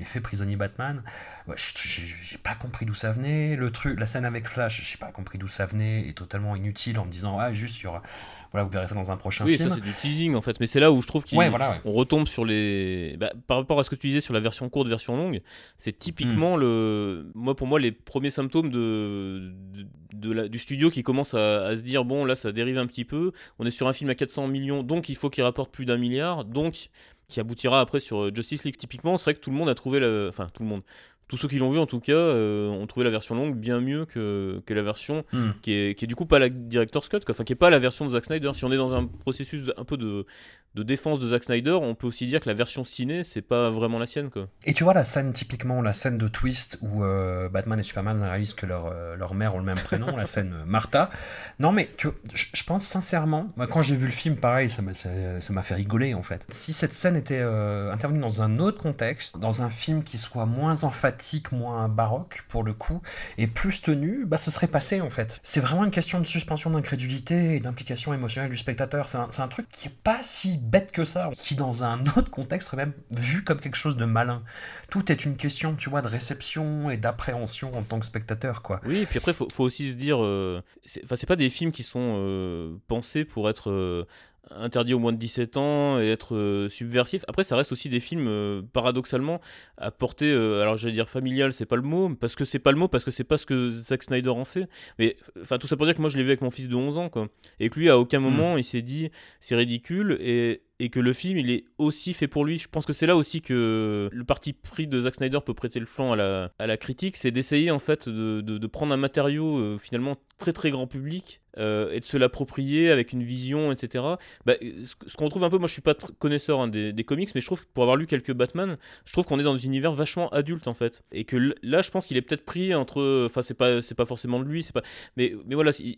et fait prisonnier Batman. Ouais, j'ai pas compris d'où ça venait. Le truc, la scène avec Flash, j'ai pas compris d'où ça venait, est totalement inutile en me disant, ah, juste, il y aura- voilà, vous verrez ça dans un prochain Oui, film. ça c'est du teasing en fait. Mais c'est là où je trouve qu'il Ouais, voilà, ouais. on retombe sur les. bah, par rapport à ce que tu disais sur la version courte, version longue, c'est typiquement Hmm. le. Moi, pour moi, les premiers symptômes de, de, de la- du studio qui commence à, à se dire bon, là, ça dérive un petit peu. On est sur un film à 400 millions, donc il faut qu'il rapporte plus d'un milliard, donc qui aboutira après sur euh, Justice League. Typiquement, c'est vrai que tout le monde a trouvé la. Enfin, tout le monde. Tous ceux qui l'ont vu, en tout cas, euh, ont trouvé la version longue bien mieux que, que la version Hmm. qui est, qui est du coup pas la Director's Cut, quoi. enfin qui est pas la version de Zack Snyder. Si on est dans un processus de- un peu de, de défense de Zack Snyder, on peut aussi dire que la version ciné, c'est pas vraiment la sienne. Quoi. Et tu vois la scène, typiquement, la scène de twist où euh, Batman et Superman réalisent que leur, euh, leur mère ont le même prénom, la scène Martha. Non, mais tu, je, je pense sincèrement, moi, quand j'ai vu le film, pareil, ça m'a ça, ça m'a fait rigoler en fait. Si cette scène était intervenue dans un autre contexte, dans un film qui soit moins emphatique, moins baroque pour le coup, et plus tenu, bah ce serait passé en fait. C'est vraiment une question de suspension d'incrédulité et d'implication émotionnelle du spectateur. C'est un, un truc qui est pas si bête que ça, qui dans un autre contexte serait même vu comme quelque chose de malin. Tout est une question, tu vois, de réception et d'appréhension en tant que spectateur, quoi. Oui, et puis après, faut, faut aussi se dire, euh, enfin, c'est pas des films qui sont euh, pensés pour être euh, interdits au moins de 17 ans et être euh, subversifs. Après, ça reste aussi des films, euh, paradoxalement, à portée, euh, alors j'allais dire familial, c'est pas le mot, parce que c'est pas le mot, parce que c'est pas ce que Zack Snyder en fait. Mais enfin, tout ça pour dire que moi, je l'ai vu avec mon fils de 11 ans, quoi. Et que lui, à aucun moment, il s'est dit, c'est ridicule, et, et que le film, il est aussi fait pour lui. Je pense que c'est là aussi que le parti pris de Zack Snyder peut prêter le flanc à la, à la critique, c'est d'essayer, en fait, de, de- prendre un matériau, euh, finalement, très très grand public, euh, et de se l'approprier avec une vision, etc. Bah, ce qu'on trouve un peu, moi je suis pas connaisseur hein, des, comics, mais je trouve que pour avoir lu quelques Batman, je trouve qu'on est dans un univers vachement adulte en fait, et que là je pense qu'il est peut-être pris entre, enfin c'est pas pas forcément de lui, c'est pas, mais mais voilà, c'est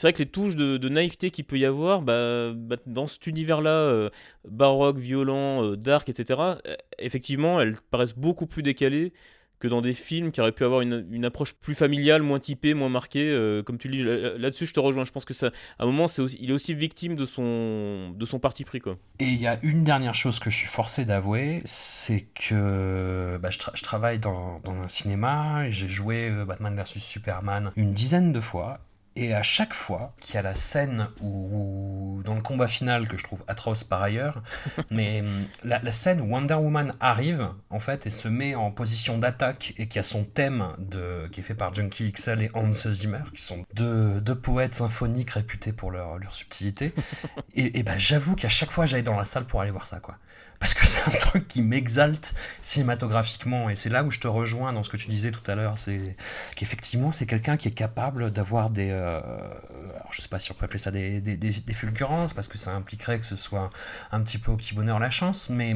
vrai que les touches de, naïveté qu'il peut y avoir, bah, bah, dans cet univers-là baroque, violent, euh, dark, etc. euh, effectivement, elles paraissent beaucoup plus décalées que dans des films qui auraient pu avoir une, approche plus familiale, moins typée, moins marquée. euh, comme tu le dis, là- là-dessus, je te rejoins. Je pense que ça, à un moment, aussi- il est aussi victime de son, de son parti pris. Et il y a une dernière chose que je suis forcé d'avouer, c'est que bah, je, tra- je travaille dans, dans un cinéma, j'ai joué euh, Batman vs Superman une dizaine de fois, et à chaque fois qu'il y a la scène où, où- dans le combat final, que je trouve atroce par ailleurs, mais hum, la, la scène où Wonder Woman arrive, en fait, et se met en position d'attaque, et qui a son thème de, qui est fait par Junkie XL et Hans Zimmer, qui sont deux, deux poètes symphoniques réputés pour leur, leur subtilité, et, et ben j'avoue qu'à chaque fois j'allais dans la salle pour aller voir ça quoi. Parce que c'est un truc qui m'exalte cinématographiquement. Et c'est là où je te rejoins dans ce que tu disais tout à l'heure, c'est qu'effectivement c'est quelqu'un qui est capable d'avoir des, euh, alors je sais pas si on peut appeler ça des, fulgurances parce que ça impliquerait que ce soit un petit peu au petit bonheur la chance, mais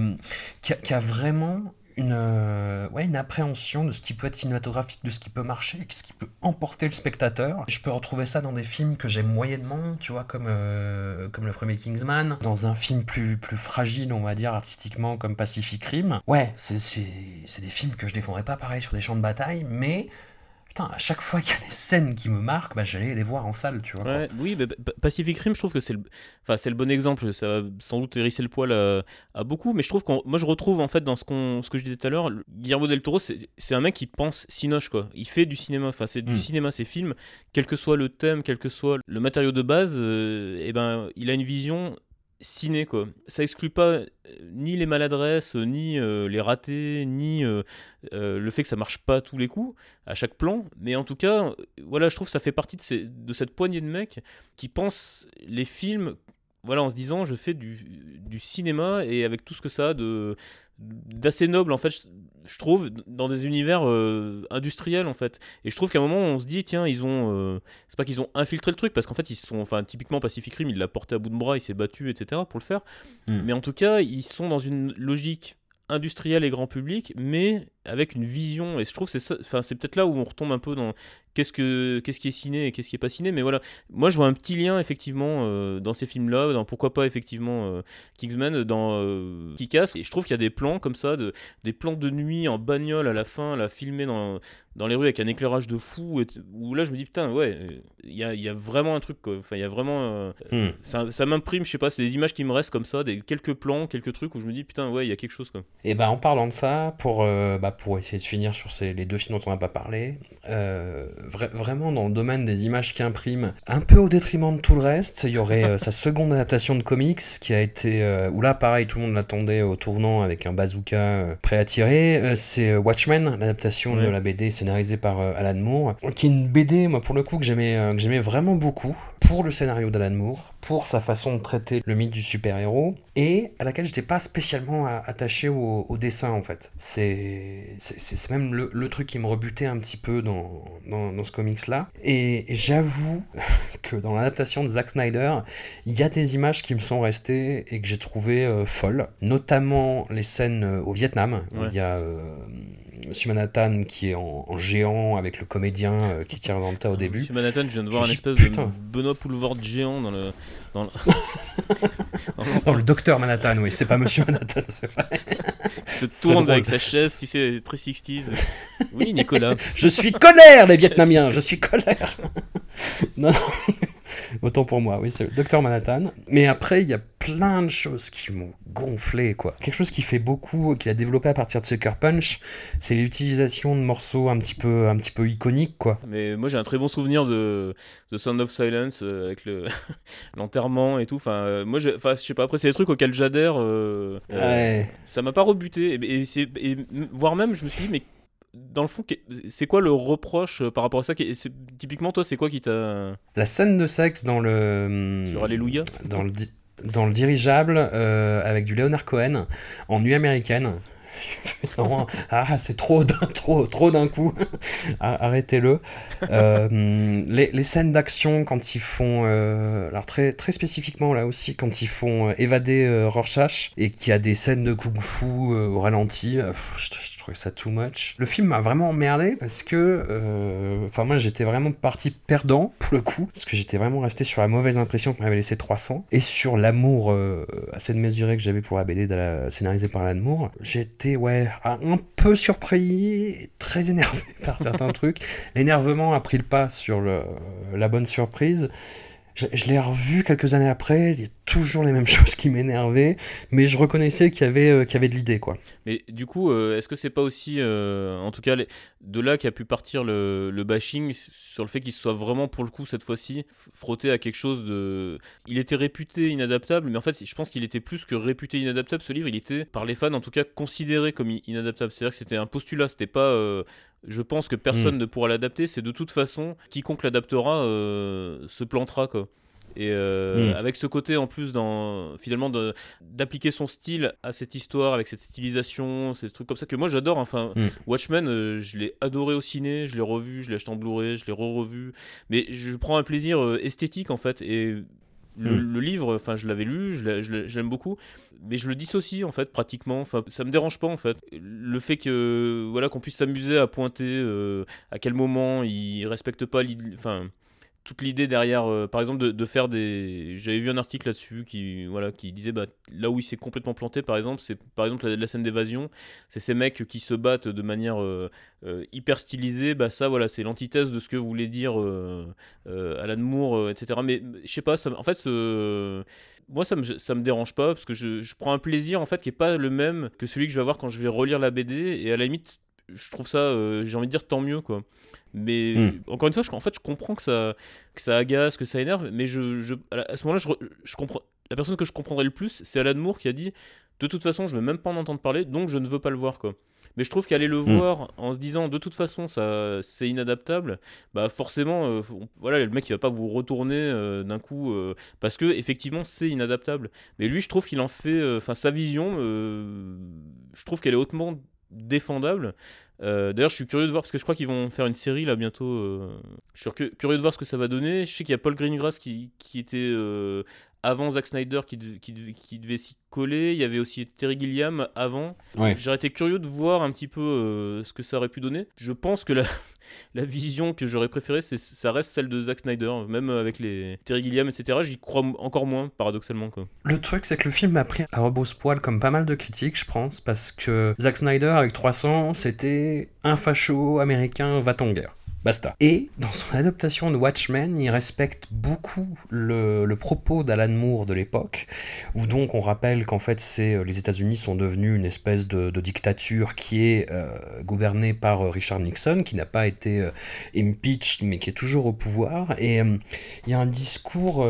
qui a vraiment une, euh, ouais, une appréhension de ce qui peut être cinématographique, de ce qui peut marcher, ce qui peut emporter le spectateur. Je peux retrouver ça dans des films que j'aime moyennement, tu vois, comme, euh, comme le premier Kingsman, dans un film plus, plus fragile, on va dire, artistiquement, comme Pacific Rim. Ouais, c'est des films que je défendrais pas pareil sur des champs de bataille, mais Putain, à chaque fois qu'il y a des scènes qui me marquent, bah, j'allais les voir en salle, tu vois. Ouais, oui, mais Pacific Rim, je trouve que c'est le, enfin, c'est le bon exemple. Ça va sans doute hérisser le poil à, beaucoup, mais je trouve que moi je retrouve en fait dans ce, qu'on, ce que je disais tout à l'heure, Guillermo del Toro, c'est, un mec qui pense sinoche quoi. Il fait du cinéma, enfin c'est du hmm. cinéma, ses films, quel que soit le thème, quel que soit le matériau de base, euh, eh ben il a une vision ciné quoi. Ça exclut pas euh, ni les maladresses, ni euh, les ratés, ni euh, le fait que ça marche pas tous les coups à chaque plan, mais en tout cas, voilà, je trouve que ça fait partie de, de cette poignée de mecs qui pensent les films voilà, en se disant je fais du, du, cinéma et avec tout ce que ça a de d'assez noble en fait je, trouve dans des univers euh, industriels en fait. Et je trouve qu'à un moment on se dit tiens ils ont euh, c'est pas qu'ils ont infiltré le truc parce qu'en fait ils sont enfin typiquement Pacific Rim il l'a porté à bout de bras il s'est battu etc pour le faire. Hmm. mais en tout cas ils sont dans une logique industrielle et grand public mais avec une vision. Et je trouve c'est enfin c'est peut-être là où on retombe un peu dans qu'est-ce que qu'est-ce qui est ciné et qu'est-ce qui est pas ciné. Mais voilà. Moi je vois un petit lien effectivement euh, dans ces films là dans pourquoi pas effectivement euh, Kingsman dans euh, Kick-Ass. Et je trouve qu'il y a des plans comme ça de des plans de nuit en bagnole à la fin là filmés dans dans les rues avec un éclairage de fou et où là je me dis putain ouais il y a, y a, vraiment un truc enfin il y a vraiment hmm. ça, ça m'imprime je sais pas c'est des images qui me restent comme ça des quelques plans quelques trucs où je me dis putain ouais il y a quelque chose quoi. Et ben en parlant de ça pour bah, pour essayer de finir sur ces, les deux films dont on n'a pas parlé, euh, vraiment dans le domaine des images qui impriment, un peu au détriment de tout le reste, il y aurait euh, sa seconde adaptation de comics qui a été, euh, où là pareil tout le monde l'attendait au tournant avec un bazooka prêt à tirer, c'est Watchmen, l'adaptation de la BD scénarisée par Alan Moore, qui est une BD moi pour le coup que j'aimais que j'aimais vraiment beaucoup pour le scénario d'Alan Moore, pour sa façon de traiter le mythe du super-héros et à laquelle j'étais pas spécialement attaché au, au dessin en fait. C'est même le, truc qui me rebutait un petit peu dans, dans, ce comics-là. Et, j'avoue que dans l'adaptation de Zack Snyder, il y a des images qui me sont restées et que j'ai trouvé euh, folles, notamment les scènes euh, au Vietnam. il y a euh, Monsieur Manhattan qui est en, géant avec le comédien qui tire dans le tas au début. Monsieur Manhattan, je viens de voir un espèce de Benoît Poulvord géant dans le. Dans le, dans le docteur Manhattan, oui, c'est pas Monsieur Manhattan, c'est vrai. Il se tourne avec sa chaise, tu sais, très 60s. Oui, Nicolas. je suis colère, les Vietnamiens, je suis colère. non, non. Autant pour moi, oui, c'est le Docteur Manhattan. Mais après, il y a plein de choses qui m'ont gonflé, quoi. Quelque chose qui fait beaucoup, qu'il a développé à partir de Sucker Punch, c'est l'utilisation de morceaux un petit peu, un petit peu iconiques, quoi. Mais moi, j'ai un très bon souvenir de The Sound of Silence euh, avec le et tout. Enfin, euh, moi, je, enfin, je sais pas. Après, c'est des trucs auxquels j'adhère. Euh, ouais. ça m'a pas rebuté. Et, et, et, voire même, je me suis dit, mais dans le fond, c'est quoi le reproche euh, par rapport à ça Typiquement, toi, c'est quoi qui t'a. La scène de sexe dans le. Sur Alléluia Dans le, dans le dirigeable, euh, avec du Leonard Cohen, en nuit américaine. ah, c'est trop d'un, trop, trop coup. Arrêtez-le. Euh, les, les, scènes d'action quand ils font, alors très, très spécifiquement là aussi, quand ils font évader Rorschach et qu'il y a des scènes de kung-fu au ralenti, je, ça too much. Le film m'a vraiment emmerdé parce que, euh, enfin, moi j'étais vraiment parti perdant pour le coup, parce que j'étais vraiment resté sur la mauvaise impression qu'on m'avait laissé 300 et sur l'amour euh, assez démesuré que j'avais pour la BD scénarisée par l'amour Ouais, un peu surpris, très énervé par certains trucs. L'énervement a pris le pas sur la bonne surprise. Je, l'ai revu quelques années après, il y a toujours les mêmes choses qui m'énervaient, mais je reconnaissais qu'il y avait, euh, qu'il y avait de l'idée. quoi. Mais du coup, euh, est-ce que c'est pas aussi, euh, en tout cas, de là qu'a pu partir le, le, bashing sur le fait qu'il soit vraiment, pour le coup, cette fois-ci, frotté à quelque chose de. Il était réputé inadaptable, mais en fait, je pense qu'il était plus que réputé inadaptable. Ce livre, il était, par les fans, en tout cas, considéré comme inadaptable. C'est-à-dire que c'était un postulat, c'était pas je pense que personne hmm. ne pourra l'adapter. C'est de toute façon, quiconque l'adaptera euh, se plantera. Quoi. Et euh, hmm. avec ce côté en plus, dans, finalement, d'appliquer son style à cette histoire, avec cette stylisation, ces trucs comme ça que moi j'adore. Enfin, hmm. Watchmen, euh, je l'ai adoré au ciné, je l'ai revu, je l'ai acheté en Blu-ray, je l'ai re-revu. Mais je prends un plaisir esthétique en fait. Et Le, Mm. le livre, enfin, je l'avais lu, je l'ai- je l'ai- j'aime beaucoup, mais je le dissocie en fait pratiquement. Enfin, ça me dérange pas en fait. Le fait que voilà qu'on puisse s'amuser à pointer euh, à quel moment il respecte pas, enfin toute l'idée derrière, euh, par exemple, de, faire des. J'avais vu un article là-dessus qui, voilà, qui disait bah, là où il s'est complètement planté, par exemple, c'est par exemple la, scène d'évasion, c'est ces mecs qui se battent de manière euh, euh, hyper stylisée. Bah ça, voilà, c'est l'antithèse de ce que voulait dire Alan Moore, etc. Mais je sais pas, en fait, moi ça me, ça me dérange pas parce que je, je prends un plaisir en fait qui est pas le même que celui que je vais avoir quand je vais relire la BD et à la limite je trouve ça euh, j'ai envie de dire tant mieux quoi mais Hmm. encore une fois je, en fait je comprends que ça que ça agace que ça énerve mais je, je- à, ce moment là je, re- je comprends la personne que je comprendrais le plus c'est Alan Moore qui a dit de toute façon je veux même pas en entendre parler donc je ne veux pas le voir quoi mais je trouve qu'aller le Hmm. voir en se disant de toute façon ça c'est inadaptable bah forcément euh, voilà le mec il va pas vous retourner euh, d'un coup euh, parce que effectivement c'est inadaptable mais lui je trouve qu'il en fait enfin sa vision je trouve qu'elle est hautement défendable. Euh, d'ailleurs je suis curieux de voir parce que je crois qu'ils vont faire une série là bientôt euh, je suis cu- curieux de voir ce que ça va donner. Je sais qu'il y a Paul Greengrass qui, qui était euh, avant Zack Snyder qui, dev- qui, dev- qui devait s'y coller il y avait aussi Terry Gilliam avant Ouais. J'aurais été curieux de voir un petit peu euh, ce que ça aurait pu donner. Je pense que la, la vision que j'aurais préférée, ça reste celle de Zack Snyder, même avec les Terry Gilliam, etc. J'y crois encore moins, paradoxalement. Quoi. Le truc, c'est que le film m'a pris à rebrousse-poil comme pas mal de critiques, je pense, parce que Zack Snyder avec 300, c'était un facho américain va en guerre. Basta. Et dans son adaptation de Watchmen, il respecte beaucoup le, propos d'Alan Moore de l'époque, où donc on rappelle qu'en fait c'est euh, les États-Unis sont devenus une espèce de, dictature qui est euh, gouvernée par euh, Richard Nixon, qui n'a pas été impeached mais qui est toujours au pouvoir. Et il y a un discours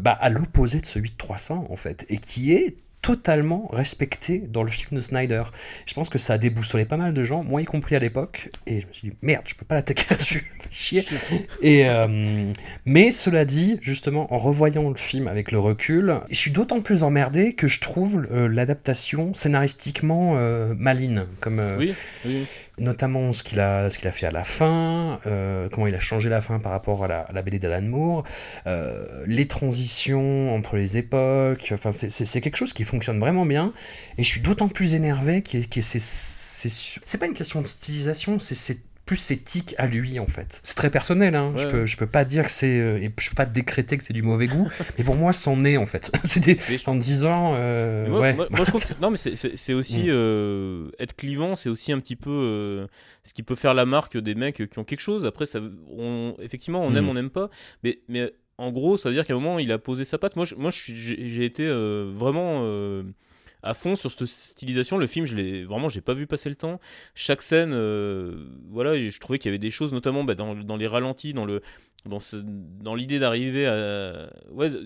bah, à l'opposé de celui de 300 en fait, et qui est totalement respecté dans le film de Snyder. Je pense que ça a déboussolé pas mal de gens, moi y compris à l'époque, et je me suis dit merde, je peux pas l'attaquer là-dessus, chier. Et euh, mais cela dit, justement, en revoyant le film avec le recul, je suis d'autant plus emmerdé que je trouve euh, l'adaptation scénaristiquement euh, maligne, comme euh, Oui, oui. Notamment ce qu'il a, qu'il a fait à la fin, euh, comment il a changé la fin par rapport à la, à la BD d'Alan Moore, euh, les transitions entre les époques, enfin c'est- quelque chose qui fonctionne vraiment bien, et je suis d'autant plus énervé que, que c'est c'est pas une question de stylisation, c'est plus ses tics à lui en fait. C'est très personnel, hein. je, peux, je peux pas dire que c'est. euh, et je peux pas décréter que c'est du mauvais goût, mais pour moi c'en est en fait. c'est des, en 10 ans, euh, moi, ouais. moi- moi, je trouve que, non mais c'est, aussi Mm. euh, être clivant c'est aussi un petit peu euh, ce qui peut faire la marque des mecs qui ont quelque chose après ça on, effectivement on Mm. aime on n'aime pas mais, mais en gros ça veut dire qu'à un moment il a posé sa patte moi je- moi j'ai, été vraiment à fond sur cette stylisation. Le film je l'ai vraiment j'ai pas vu passer le temps. Chaque scène euh, voilà je trouvais qu'il y avait des choses notamment bah, dans, les ralentis dans le dans, l'idée d'arriver à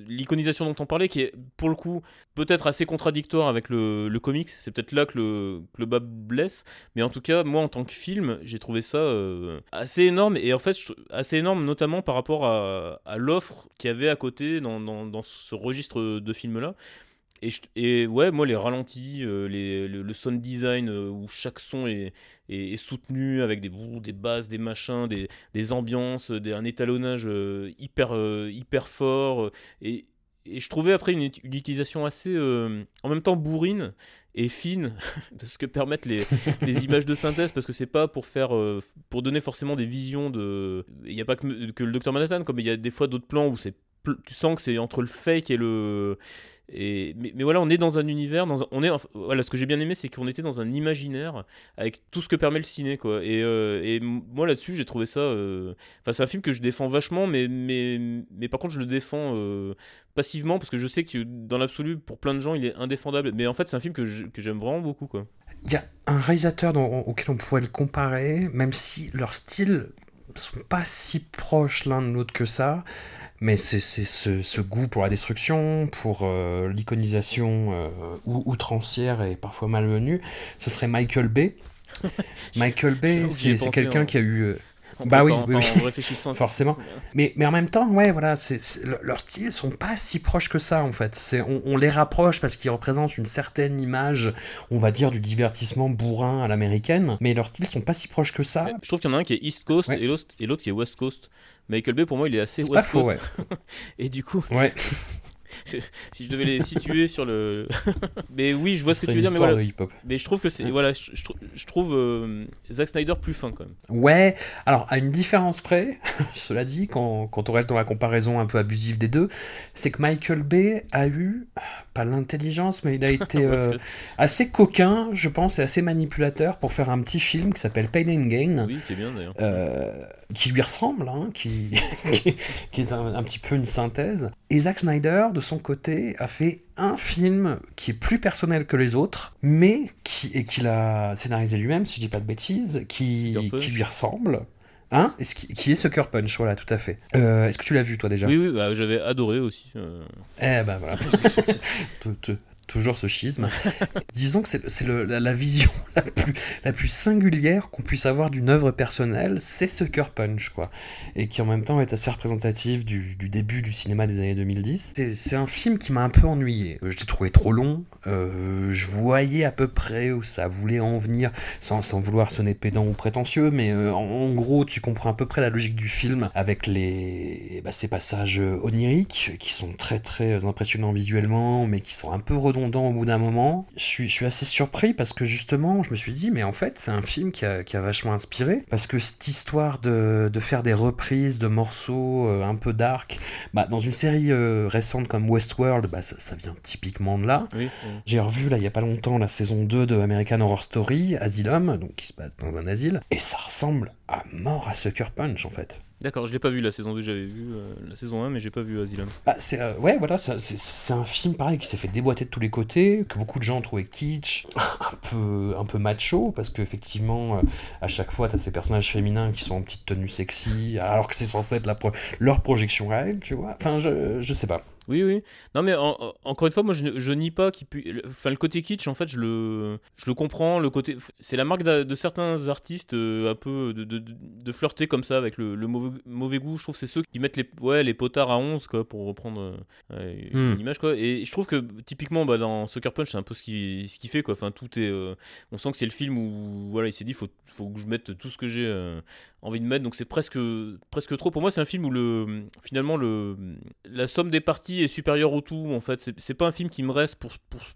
l'iconisation dont on parlait qui est pour le coup peut-être assez contradictoire avec le, comics. C'est peut-être là que le, que le bas blesse. Mais en tout cas moi en tant que film j'ai trouvé ça euh, assez énorme. Et en fait assez énorme notamment par rapport à, à l'offre qu'il y avait à côté dans, dans, dans ce registre de films là et, ouais, moi, les ralentis, euh, le, sound design euh, où chaque son est, soutenu avec des, des basses, des machins, des, ambiances, un étalonnage euh, hyper, hyper fort. et, je trouvais après une, ut- une utilisation assez, en même temps bourrine et fine de ce que permettent les, images de synthèse parce que c'est pas pour faire pour donner forcément des visions de il n'y a pas que, le docteur Manhattan comme il y a des fois d'autres plans où c'est tu sens que c'est entre le fake et le et mais, mais voilà on est dans un univers dans on est voilà ce que j'ai bien aimé c'est qu'on était dans un imaginaire avec tout ce que permet le ciné quoi. Et, euh, et moi là-dessus j'ai trouvé ça euh, enfin c'est un film que je défends vachement mais mais mais par contre je le défends euh, passivement parce que je sais que dans l'absolu pour plein de gens il est indéfendable. Mais en fait c'est un film que j'aime vraiment beaucoup quoi. Il y a un réalisateur auquel on pourrait le comparer, même si leurs styles sont pas si proches l'un de l'autre que ça, mais c'est c'est ce, ce goût pour la destruction, pour euh, l'iconisation euh, ou- outrancière et parfois malvenue, ce serait Michael Bay. Michael Bay, c'est quelqu'un hein. qui a eu... euh, en Bah oui, préparant- oui, enfin, oui. en réfléchissant Forcément. Mais, mais en même temps, ouais, voilà, c'est, c'est- le- leurs styles sont pas si proches que ça, en fait. C'est, on, on les rapproche parce qu'ils représentent une certaine image, on va dire, du divertissement bourrin à l'américaine, mais leurs styles sont pas si proches que ça. Je trouve qu'il y en a un qui est East Coast Ouais. et l'autre qui est West Coast. Michael Bay pour moi il est assez pas West faux, Coast ouais. et du coup Ouais. si je devais les situer sur le. mais oui, je vois ce, que tu veux dire, mais voilà. Mais je trouve que c'est. Voilà, je, je, trouve euh, Zack Snyder plus fin quand même. Ouais, alors à une différence près, cela dit, quand, quand on reste dans la comparaison un peu abusive des deux, c'est que Michael Bay a eu pas l'intelligence, mais il a été euh, assez coquin, je pense, et assez manipulateur pour faire un petit film qui s'appelle Pain and Gain. Oui, qui est bien d'ailleurs. Euh, qui lui ressemble, hein, qui, qui, est un, petit peu une synthèse. Et Zack Snyder, de son côté, a fait un film qui est plus personnel que les autres, mais qui, et qu'il a scénarisé lui-même, si je dis pas de bêtises, qui, qui lui ressemble. Hein est qui, qui, est Sucker Punch, voilà, tout à fait. Euh, est-ce que tu l'as vu, toi, déjà? Oui, oui, bah, j'avais adoré aussi. Euh. Eh ben voilà. toujours ce schisme. Disons que c'est la, vision la plus, singulière qu'on puisse avoir d'une œuvre personnelle, c'est Sucker Punch, quoi. Et qui en même temps est assez représentatif du, début du cinéma des années 2010. C'est un film qui m'a un peu ennuyé. Je l'ai trouvé trop long. Euh, je voyais à peu près où ça voulait en venir, sans, vouloir sonner pédant ou prétentieux, mais euh, en, gros, tu comprends à peu près la logique du film avec les, bah, ces passages oniriques qui sont très très impressionnants visuellement, mais qui sont un peu au bout d'un moment. Je suis, je suis assez surpris parce que justement, je me suis dit, mais en fait, c'est un film qui a, qui a, vachement inspiré. Parce que cette histoire de, de faire des reprises de morceaux euh, un peu dark, bah, dans une série euh, récente comme Westworld, bah, ça, ça, vient typiquement de là. J'ai revu, là, il y a pas longtemps, la saison 2 de American Horror Story, Asylum, donc qui se passe dans un asile, et ça ressemble à mort à Sucker Punch, en fait. D'accord, je l'ai pas vu la saison 2, j'avais vu euh, la saison 1, mais j'ai pas vu Asylum. Bah, c'est, euh, ouais, voilà, c'est, un film pareil qui s'est fait déboîter de tous les côtés, que beaucoup de gens ont trouvé kitsch, un peu, un peu macho, parce qu'effectivement, euh, à chaque fois, tu as ces personnages féminins qui sont en petite tenue sexy, alors que c'est censé être la leur projection réelle, tu vois. Enfin, je, je sais pas. Oui, oui. Non, mais encore une fois, moi, je, je nie pas qu'il puisse. Enfin, le côté kitsch, en fait, je le, je le comprends. Le côté, c'est la marque de, certains artistes euh, un peu de, de, de, flirter comme ça avec le, le mauvais, mauvais, goût. Je trouve que c'est ceux qui mettent les, ouais, les potards à 11, quoi, pour reprendre euh, une hmm. image, quoi. Et je trouve que typiquement, bah, dans Sucker Punch, c'est un peu ce qu'il ce qui fait, quoi. Enfin, tout est. Euh, on sent que c'est le film où, voilà, il s'est dit, faut, faut que je mette tout ce que j'ai envie de mettre. Donc, c'est presque, presque trop. Pour moi, c'est un film où le, finalement, le, la somme des parties est supérieur au tout en fait. C'est pas un film qui me reste pour,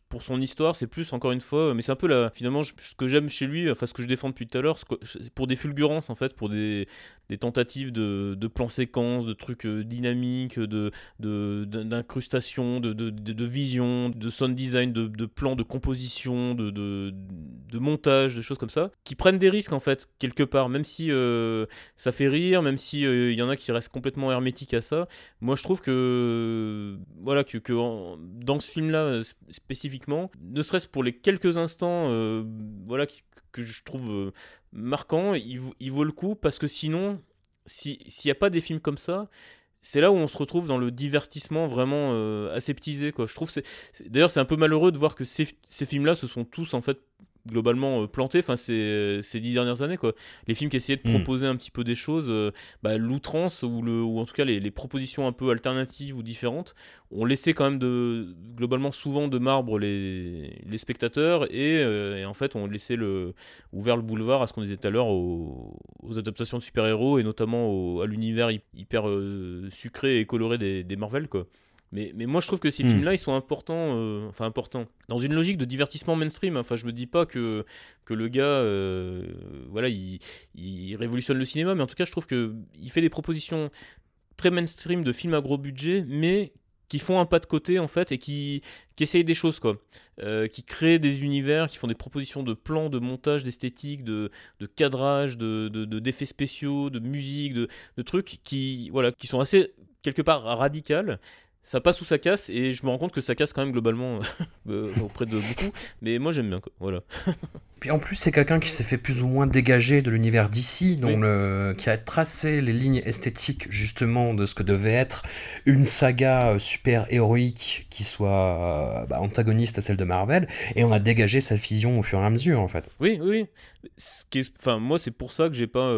pour, son histoire c'est plus encore une fois mais c'est un peu la, finalement ce que j'aime chez lui enfin ce que je défends depuis tout à l'heure pour des fulgurances en fait pour des, tentatives de, de plans séquences de trucs euh, dynamiques de d'incrustation de, de, de, vision de sound design de, plans de composition de, de, de montage de choses comme ça qui prennent des risques en fait quelque part. Même si euh, ça fait rire même si euh, il y en a qui restent complètement hermétiques à ça moi je trouve que voilà que, dans ce film là euh, spécifiquement ne serait-ce pour les quelques instants euh, voilà que, je trouve euh, marquant il, il, vaut le coup parce que sinon s'il n'y a pas des films comme ça c'est là où on se retrouve dans le divertissement vraiment aseptisé quoi. Je trouve c'est d'ailleurs c'est un peu malheureux de voir que ces, ces films là se sont tous en fait globalement euh, planté enfin ces, ces dix dernières années quoi les films qui essayaient de hmm. proposer un petit peu des choses euh, bah, l'outrance ou le ou en tout cas les, les, propositions un peu alternatives ou différentes ont laissé quand même de globalement souvent de marbre les, les spectateurs et, euh, et, en fait ont laissé le ouvert le boulevard à ce qu'on disait tout à l'heure aux, aux, adaptations de super héros et notamment à l'univers hyper sucré et coloré des, des Marvel quoi mais, mais, moi, je trouve que ces hmm. films-là, ils sont importants, euh, enfin importants, dans une logique de divertissement mainstream. Enfin, je me dis pas que, que le gars, euh, voilà, il, il, révolutionne le cinéma, mais en tout cas, je trouve que il fait des propositions très mainstream de films à gros budget, mais qui font un pas de côté en fait et qui, qui essayent des choses quoi, euh, qui créent des univers, qui font des propositions de plans, de montage, d'esthétique, de, de cadrage, de, d'effets de, spéciaux, de musique, de, de trucs qui voilà qui sont assez quelque part radicales ça passe ou ça casse et je me rends compte que ça casse quand même globalement euh, auprès de beaucoup mais moi j'aime bien quoi. voilà puis en plus c'est quelqu'un qui s'est fait plus ou moins dégager de l'univers d'ici donc qui a tracé les lignes esthétiques justement de ce que devait être une saga euh, super héroïque qui soit euh, bah, antagoniste à celle de Marvel. Et on a dégagé sa vision au fur et à mesure en fait. Oui oui ce qui est... enfin moi c'est pour ça que j'ai pas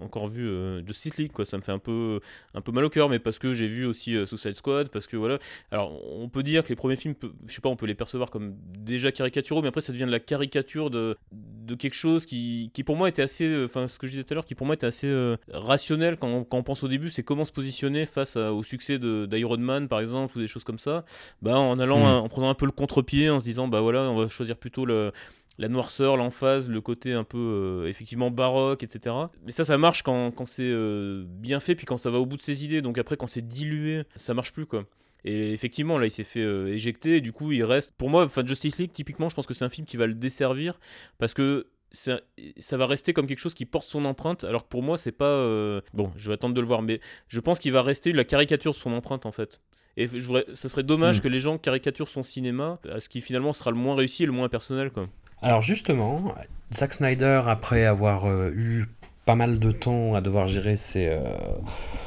encore vu Justice League quoi. Ça me fait un peu un peu mal au cœur mais parce que j'ai vu aussi Suicide Squad parce que voilà. Alors, on peut dire que les premiers films, je sais pas, on peut les percevoir comme déjà caricaturaux, mais après, ça devient de la caricature de, de quelque chose qui, qui pour moi était assez, euh, enfin ce que je disais tout à l'heure, qui pour moi était assez euh, rationnel quand on, quand on pense au début, c'est comment se positionner face à- au succès de- d'Iron Man par exemple ou des choses comme ça, bah, en allant, Mm. un- en prenant un peu le contre-pied, en se disant bah voilà, on va choisir plutôt le, la noirceur, l'emphase, le côté un peu euh, effectivement baroque, etc. Mais ça, ça marche quand, quand c'est bien fait, puis quand ça va au bout de ses idées. Donc après, quand c'est dilué, ça marche plus quoi. Et effectivement, là, il s'est fait euh, éjecter, et du coup, il reste. Pour moi, enfin, Justice League, typiquement, je pense que c'est un film qui va le desservir parce que ça, ça va rester comme quelque chose qui porte son empreinte. Alors que pour moi, c'est pas. euh, Bon, je vais attendre de le voir, mais je pense qu'il va rester la caricature de son empreinte en fait. Et je voudrais, ça serait dommage Mm. que les gens caricaturent son cinéma à ce qui finalement sera le moins réussi et le moins personnel quoi. Alors justement, Zack Snyder, après avoir euh, eu pas mal de temps à devoir gérer ses, euh,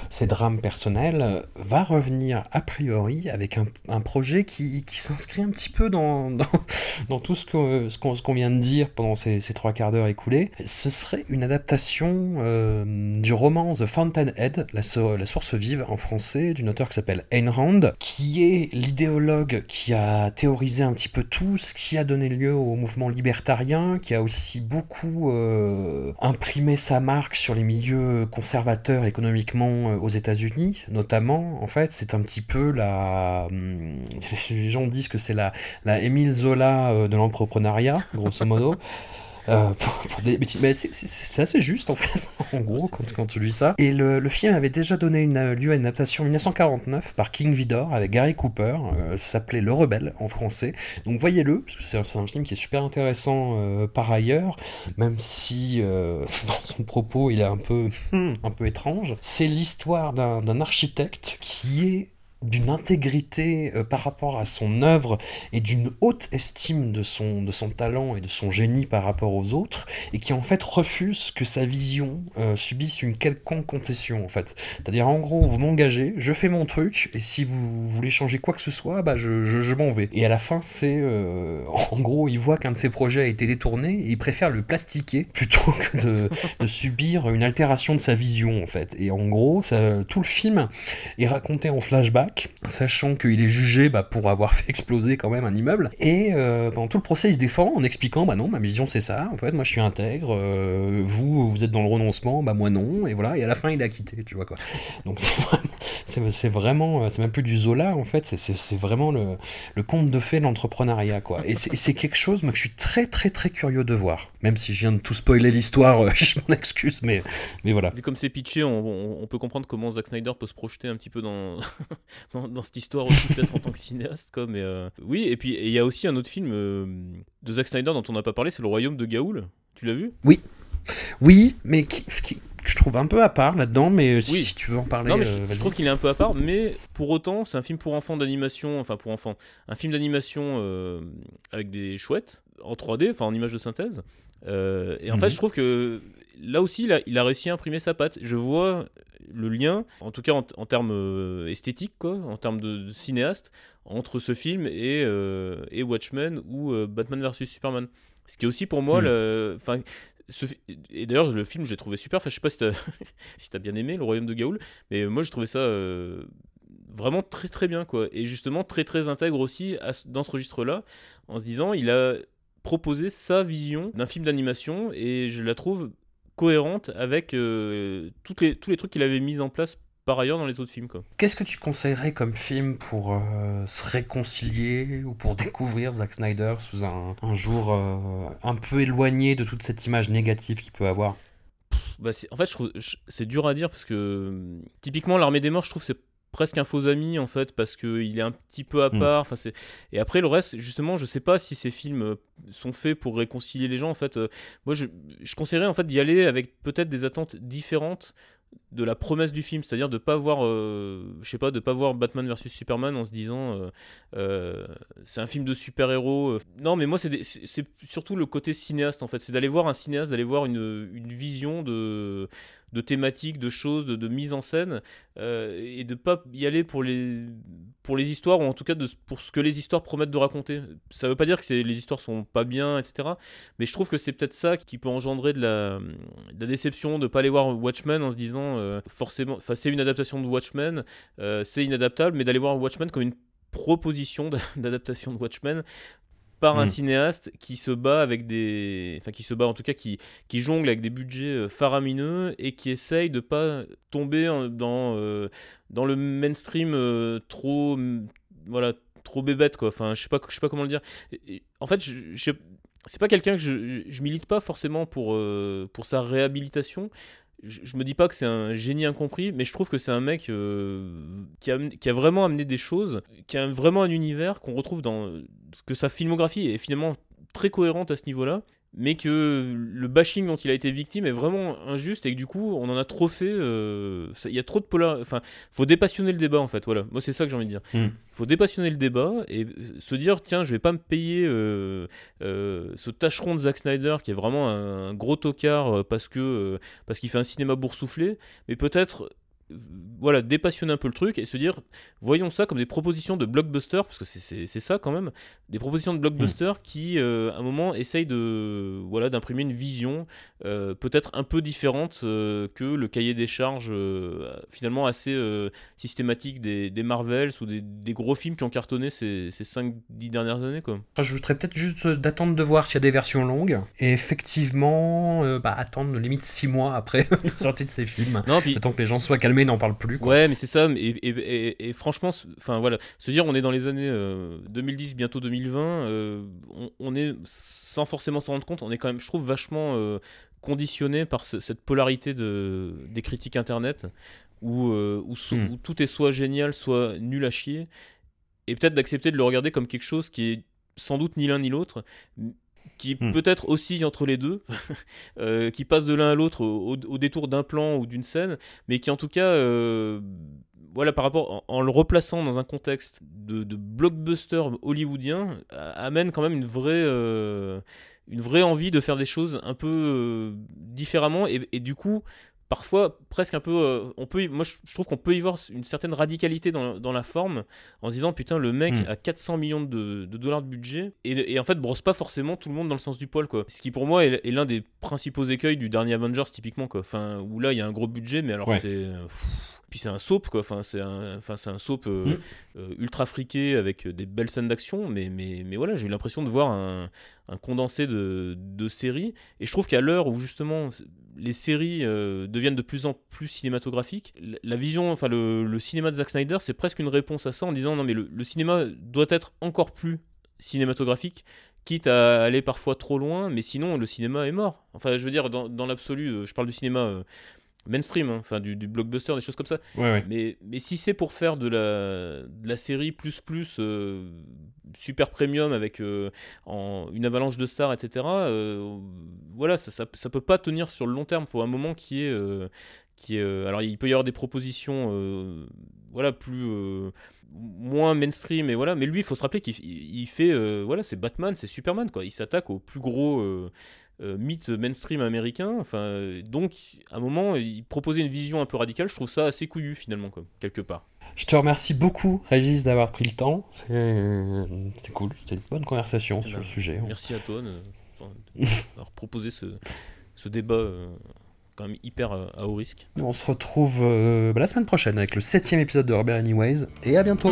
ses drames personnels, va revenir a priori avec un, un projet qui, qui s'inscrit un petit peu dans, dans, tout ce qu'on ce vient de dire pendant ces, ces trois quarts d'heure écoulés. Ce serait une adaptation euh, du roman The Fountainhead, la, so- la source vive en français, d'une auteure qui s'appelle Ayn Rand, qui est l'idéologue qui a théorisé un petit peu tout ce qui a donné lieu au mouvement libertarien, qui a aussi beaucoup euh, imprimé sa sur les milieux conservateurs économiquement euh, aux États-Unis, notamment. En fait, c'est un petit peu la. hum, Les gens disent que c'est la, la Émile Zola euh, de l'entrepreneuriat, grosso modo. Euh, pour, pour des- mais c'est- mais assez juste en fait, en gros, quand, quand tu lis ça. Et le, le film avait déjà donné une, euh, lieu à une adaptation en 1949 par King Vidor avec Gary Cooper. euh, ça s'appelait Le Rebelle en français. Donc voyez-le, c'est un- film qui est super intéressant euh, par ailleurs, même si dans son propos il est un peu, hmm, un peu étrange. C'est l'histoire d'un architecte qui est d'une intégrité euh, par rapport à son œuvre et d'une haute estime de son, de son talent et de son génie par rapport aux autres, et qui en fait refuse que sa vision euh, subisse une quelconque concession en fait. C'est-à-dire en gros, vous m'engagez, je fais mon truc, et si vous voulez changer quoi que ce soit, bah je, je, m'en vais. Et à la fin, c'est euh, en gros, il voit qu'un de ses projets a été détourné, et il préfère le plastiquer plutôt que de, subir une altération de sa vision en fait. Et en gros, tout le film est raconté en flashback, sachant qu'il est jugé bah, pour avoir fait exploser quand même un immeuble. Et euh, pendant tout le procès, il se défend en expliquant bah non, ma vision c'est ça, en fait, moi je suis intègre, euh, vous, vous êtes dans le renoncement, bah moi non, et voilà, et à la fin il a quitté, tu vois quoi. Donc c'est vraiment, c'est, vraiment, euh, c'est même plus du Zola en fait, c'est, vraiment le, conte de fées de l'entrepreneuriat quoi. Et c'est, quelque chose moi, que je suis très très très curieux de voir, même si je viens de tout spoiler l'histoire, je m'en excuse, mais, mais voilà. Vu comme c'est pitché, on- on peut comprendre comment Zack Snyder peut se projeter un petit peu dans, dans, dans cette histoire aussi, peut-être en tant que cinéaste. Quoi, mais, euh, Oui, et puis il y a aussi un autre film euh, de Zack Snyder dont on n'a pas parlé, c'est Le Royaume de Gaoul. Tu l'as vu? Oui, mais qui, qui- je trouve un peu à part là-dedans, mais euh, si, Oui. si tu veux en parler, Non, mais je, euh, trouve qu'il est un peu à part, mais pour autant, c'est un film pour enfants d'animation, enfin pour enfants, un film d'animation euh, avec des chouettes, en 3D, enfin en image de synthèse. Euh, et en Mhm. fait, je trouve que là aussi, il a, il a réussi à imprimer sa patte. Je vois le lien, en tout cas en, en termes euh, esthétiques, quoi, en termes de, de cinéaste, entre ce film et, euh, et Watchmen ou euh, Batman vs Superman. Ce qui est aussi pour moi, ce fi- et d'ailleurs le film j'ai trouvé super. Enfin, je sais pas si t'as si t'as bien aimé Le Royaume de Gaoul, mais moi j'ai trouvé ça euh, vraiment très très bien quoi. Et justement très très intègre aussi à dans ce registre-là, en se disant il a proposé sa vision d'un film d'animation et je la trouve cohérente avec euh, toutes les, tous les trucs qu'il avait mis en place par ailleurs dans les autres films. Qu'est-ce que tu conseillerais comme film pour euh, se réconcilier ou pour découvrir Zack Snyder sous un, un jour euh, un peu éloigné de toute cette image négative qu'il peut avoir? Bah, c'est- en fait, c'est dur à dire parce que typiquement l'armée des morts, je trouve c'est presque un faux ami en fait parce que il est un petit peu à Mm. part. Enfin c'est et après le reste, justement, je sais pas si ces films euh, sont faits pour réconcilier les gens. En fait, euh, moi je, je conseillerais en fait d'y aller avec peut-être des attentes différentes de la promesse du film, c'est-à-dire de pas voir, euh, je sais pas, de pas voir Batman versus Superman en se disant euh, euh, c'est un film de super-héros. Non, mais moi c'est surtout le côté cinéaste en fait, c'est d'aller voir un cinéaste, d'aller voir une, une vision de de thématiques, de choses, de, de mise en scène, euh, et de pas y aller pour les pour les histoires ou en tout cas de, pour ce que les histoires promettent de raconter. Ça veut pas dire que les histoires sont pas bien, etc. Mais je trouve que c'est peut-être ça qui peut engendrer de la, déception de pas aller voir Watchmen en se disant euh, forcément, c'est une adaptation de Watchmen, euh, c'est inadaptable, mais d'aller voir Watchmen comme une proposition d'adaptation de Watchmen par un Mm. cinéaste qui se bat avec des. Enfin, qui se bat en tout cas, qui, qui jongle avec des budgets euh, faramineux et qui essaye de pas tomber dans, euh, dans le mainstream euh, trop. Voilà, trop bébête, quoi. Enfin, je sais pas, je sais pas comment le dire. En fait, je, je- c'est pas quelqu'un que je, je milite pas forcément pour, euh, pour sa réhabilitation. Je, me dis pas que c'est un génie incompris, mais je trouve que c'est un mec euh, qui, a, qui a vraiment amené des choses, qui a vraiment un univers qu'on retrouve dans que sa filmographie est finalement très cohérente à ce niveau-là, mais que le bashing dont il a été victime est vraiment injuste et que du coup on en a trop fait. euh, ça- Il y a trop de polar. Enfin, faut dépassionner le débat en fait. Voilà, moi c'est ça que j'ai envie de dire. Mm. Faut dépassionner le débat et se dire tiens, je vais pas me payer euh, euh, ce tâcheron de Zack Snyder qui est vraiment un, gros tocard parce que parce qu'il fait un cinéma boursouflé, mais peut-être voilà dépassionner un peu le truc et se dire voyons ça comme des propositions de blockbuster parce que c'est- ça quand même des propositions de blockbuster qui euh, à un moment essayent de voilà d'imprimer une vision euh, peut-être un peu différente euh, que le cahier des charges finalement assez systématique des, des Marvels ou des, des gros films qui ont cartonné ces, ces 5-10 dernières années quoi. J'ajouterais peut-être juste d'attendre de voir s'il y a des versions longues. Et effectivement, bah, attendre limite 6 mois après la sortie de ces films. Non, puis que les gens soient calmés n'en parlent plus. Quoi. Ouais, mais c'est ça. Et, et- et- et franchement, enfin voilà, se dire on est dans les années euh, 2010, bientôt 2020, euh, on, on est sans forcément s'en rendre compte, on est quand même, je trouve, vachement euh, conditionné par ce- cette polarité de, des critiques internet où, euh, où, so- Hmm. où tout est soit génial, soit nul à chier, et peut-être d'accepter de le regarder comme quelque chose qui est sans doute ni l'un ni l'autre, qui Hmm. peut-être aussi entre les deux, euh, qui passe de l'un à l'autre au, détour d'un plan ou d'une scène, mais qui en tout cas, euh, voilà, par rapport en, en le replaçant dans un contexte de, de blockbuster hollywoodien, a- amène quand même une vraie, euh, une vraie envie de faire des choses un peu différemment et, et du coup. Parfois, presque un peu, euh, on peut, y- moi je trouve qu'on peut y voir une certaine radicalité dans, dans la forme, en se disant putain le mec Mm. a 400 millions de, de dollars de budget et, et en fait brosse pas forcément tout le monde dans le sens du poil quoi. Ce qui pour moi est, est l'un des principaux écueils du dernier Avengers typiquement quoi. Enfin où là il y a un gros budget mais alors Ouais. c'est euh, pff, puis c'est un soap quoi. Enfin c'est un, enfin c'est un soap euh, Mm. euh, ultra friqué avec des belles scènes d'action mais mais mais voilà j'ai eu l'impression de voir un, un condensé de, de séries et je trouve qu'à l'heure où justement les séries euh, deviennent de plus en plus cinématographiques. La- vision, enfin le, le cinéma de Zack Snyder, c'est presque une réponse à ça en disant non mais le, le cinéma doit être encore plus cinématographique, quitte à aller parfois trop loin, mais sinon le cinéma est mort. Enfin je veux dire dans, dans l'absolu, je parle du cinéma mainstream, hein, enfin du, du blockbuster, des choses comme ça. Ouais, ouais. Mais, mais si c'est pour faire de la, de la série plus plus euh, super premium avec euh, en, une avalanche de stars, etc., euh, voilà, ça, ça, ça peut pas tenir sur le long terme. Il faut un moment qui est. qui est alors il peut y avoir des propositions voilà plus moins mainstream et voilà mais lui il faut se rappeler qu'il il- il fait voilà c'est Batman c'est Superman quoi il s'attaque au plus gros euh, mythe mainstream américain enfin euh, donc à un moment il proposait une vision un peu radicale je trouve ça assez couillu finalement quoi quelque part Je te remercie beaucoup, Régis, d'avoir pris le temps. C'est cool, c'était une bonne conversation Eh sur ben, le sujet. merci à toi d'avoir proposé ce, ce débat euh, quand même hyper euh, à haut risque On se retrouve bah, la semaine prochaine avec le septième épisode de Robert Anyways. Et à bientôt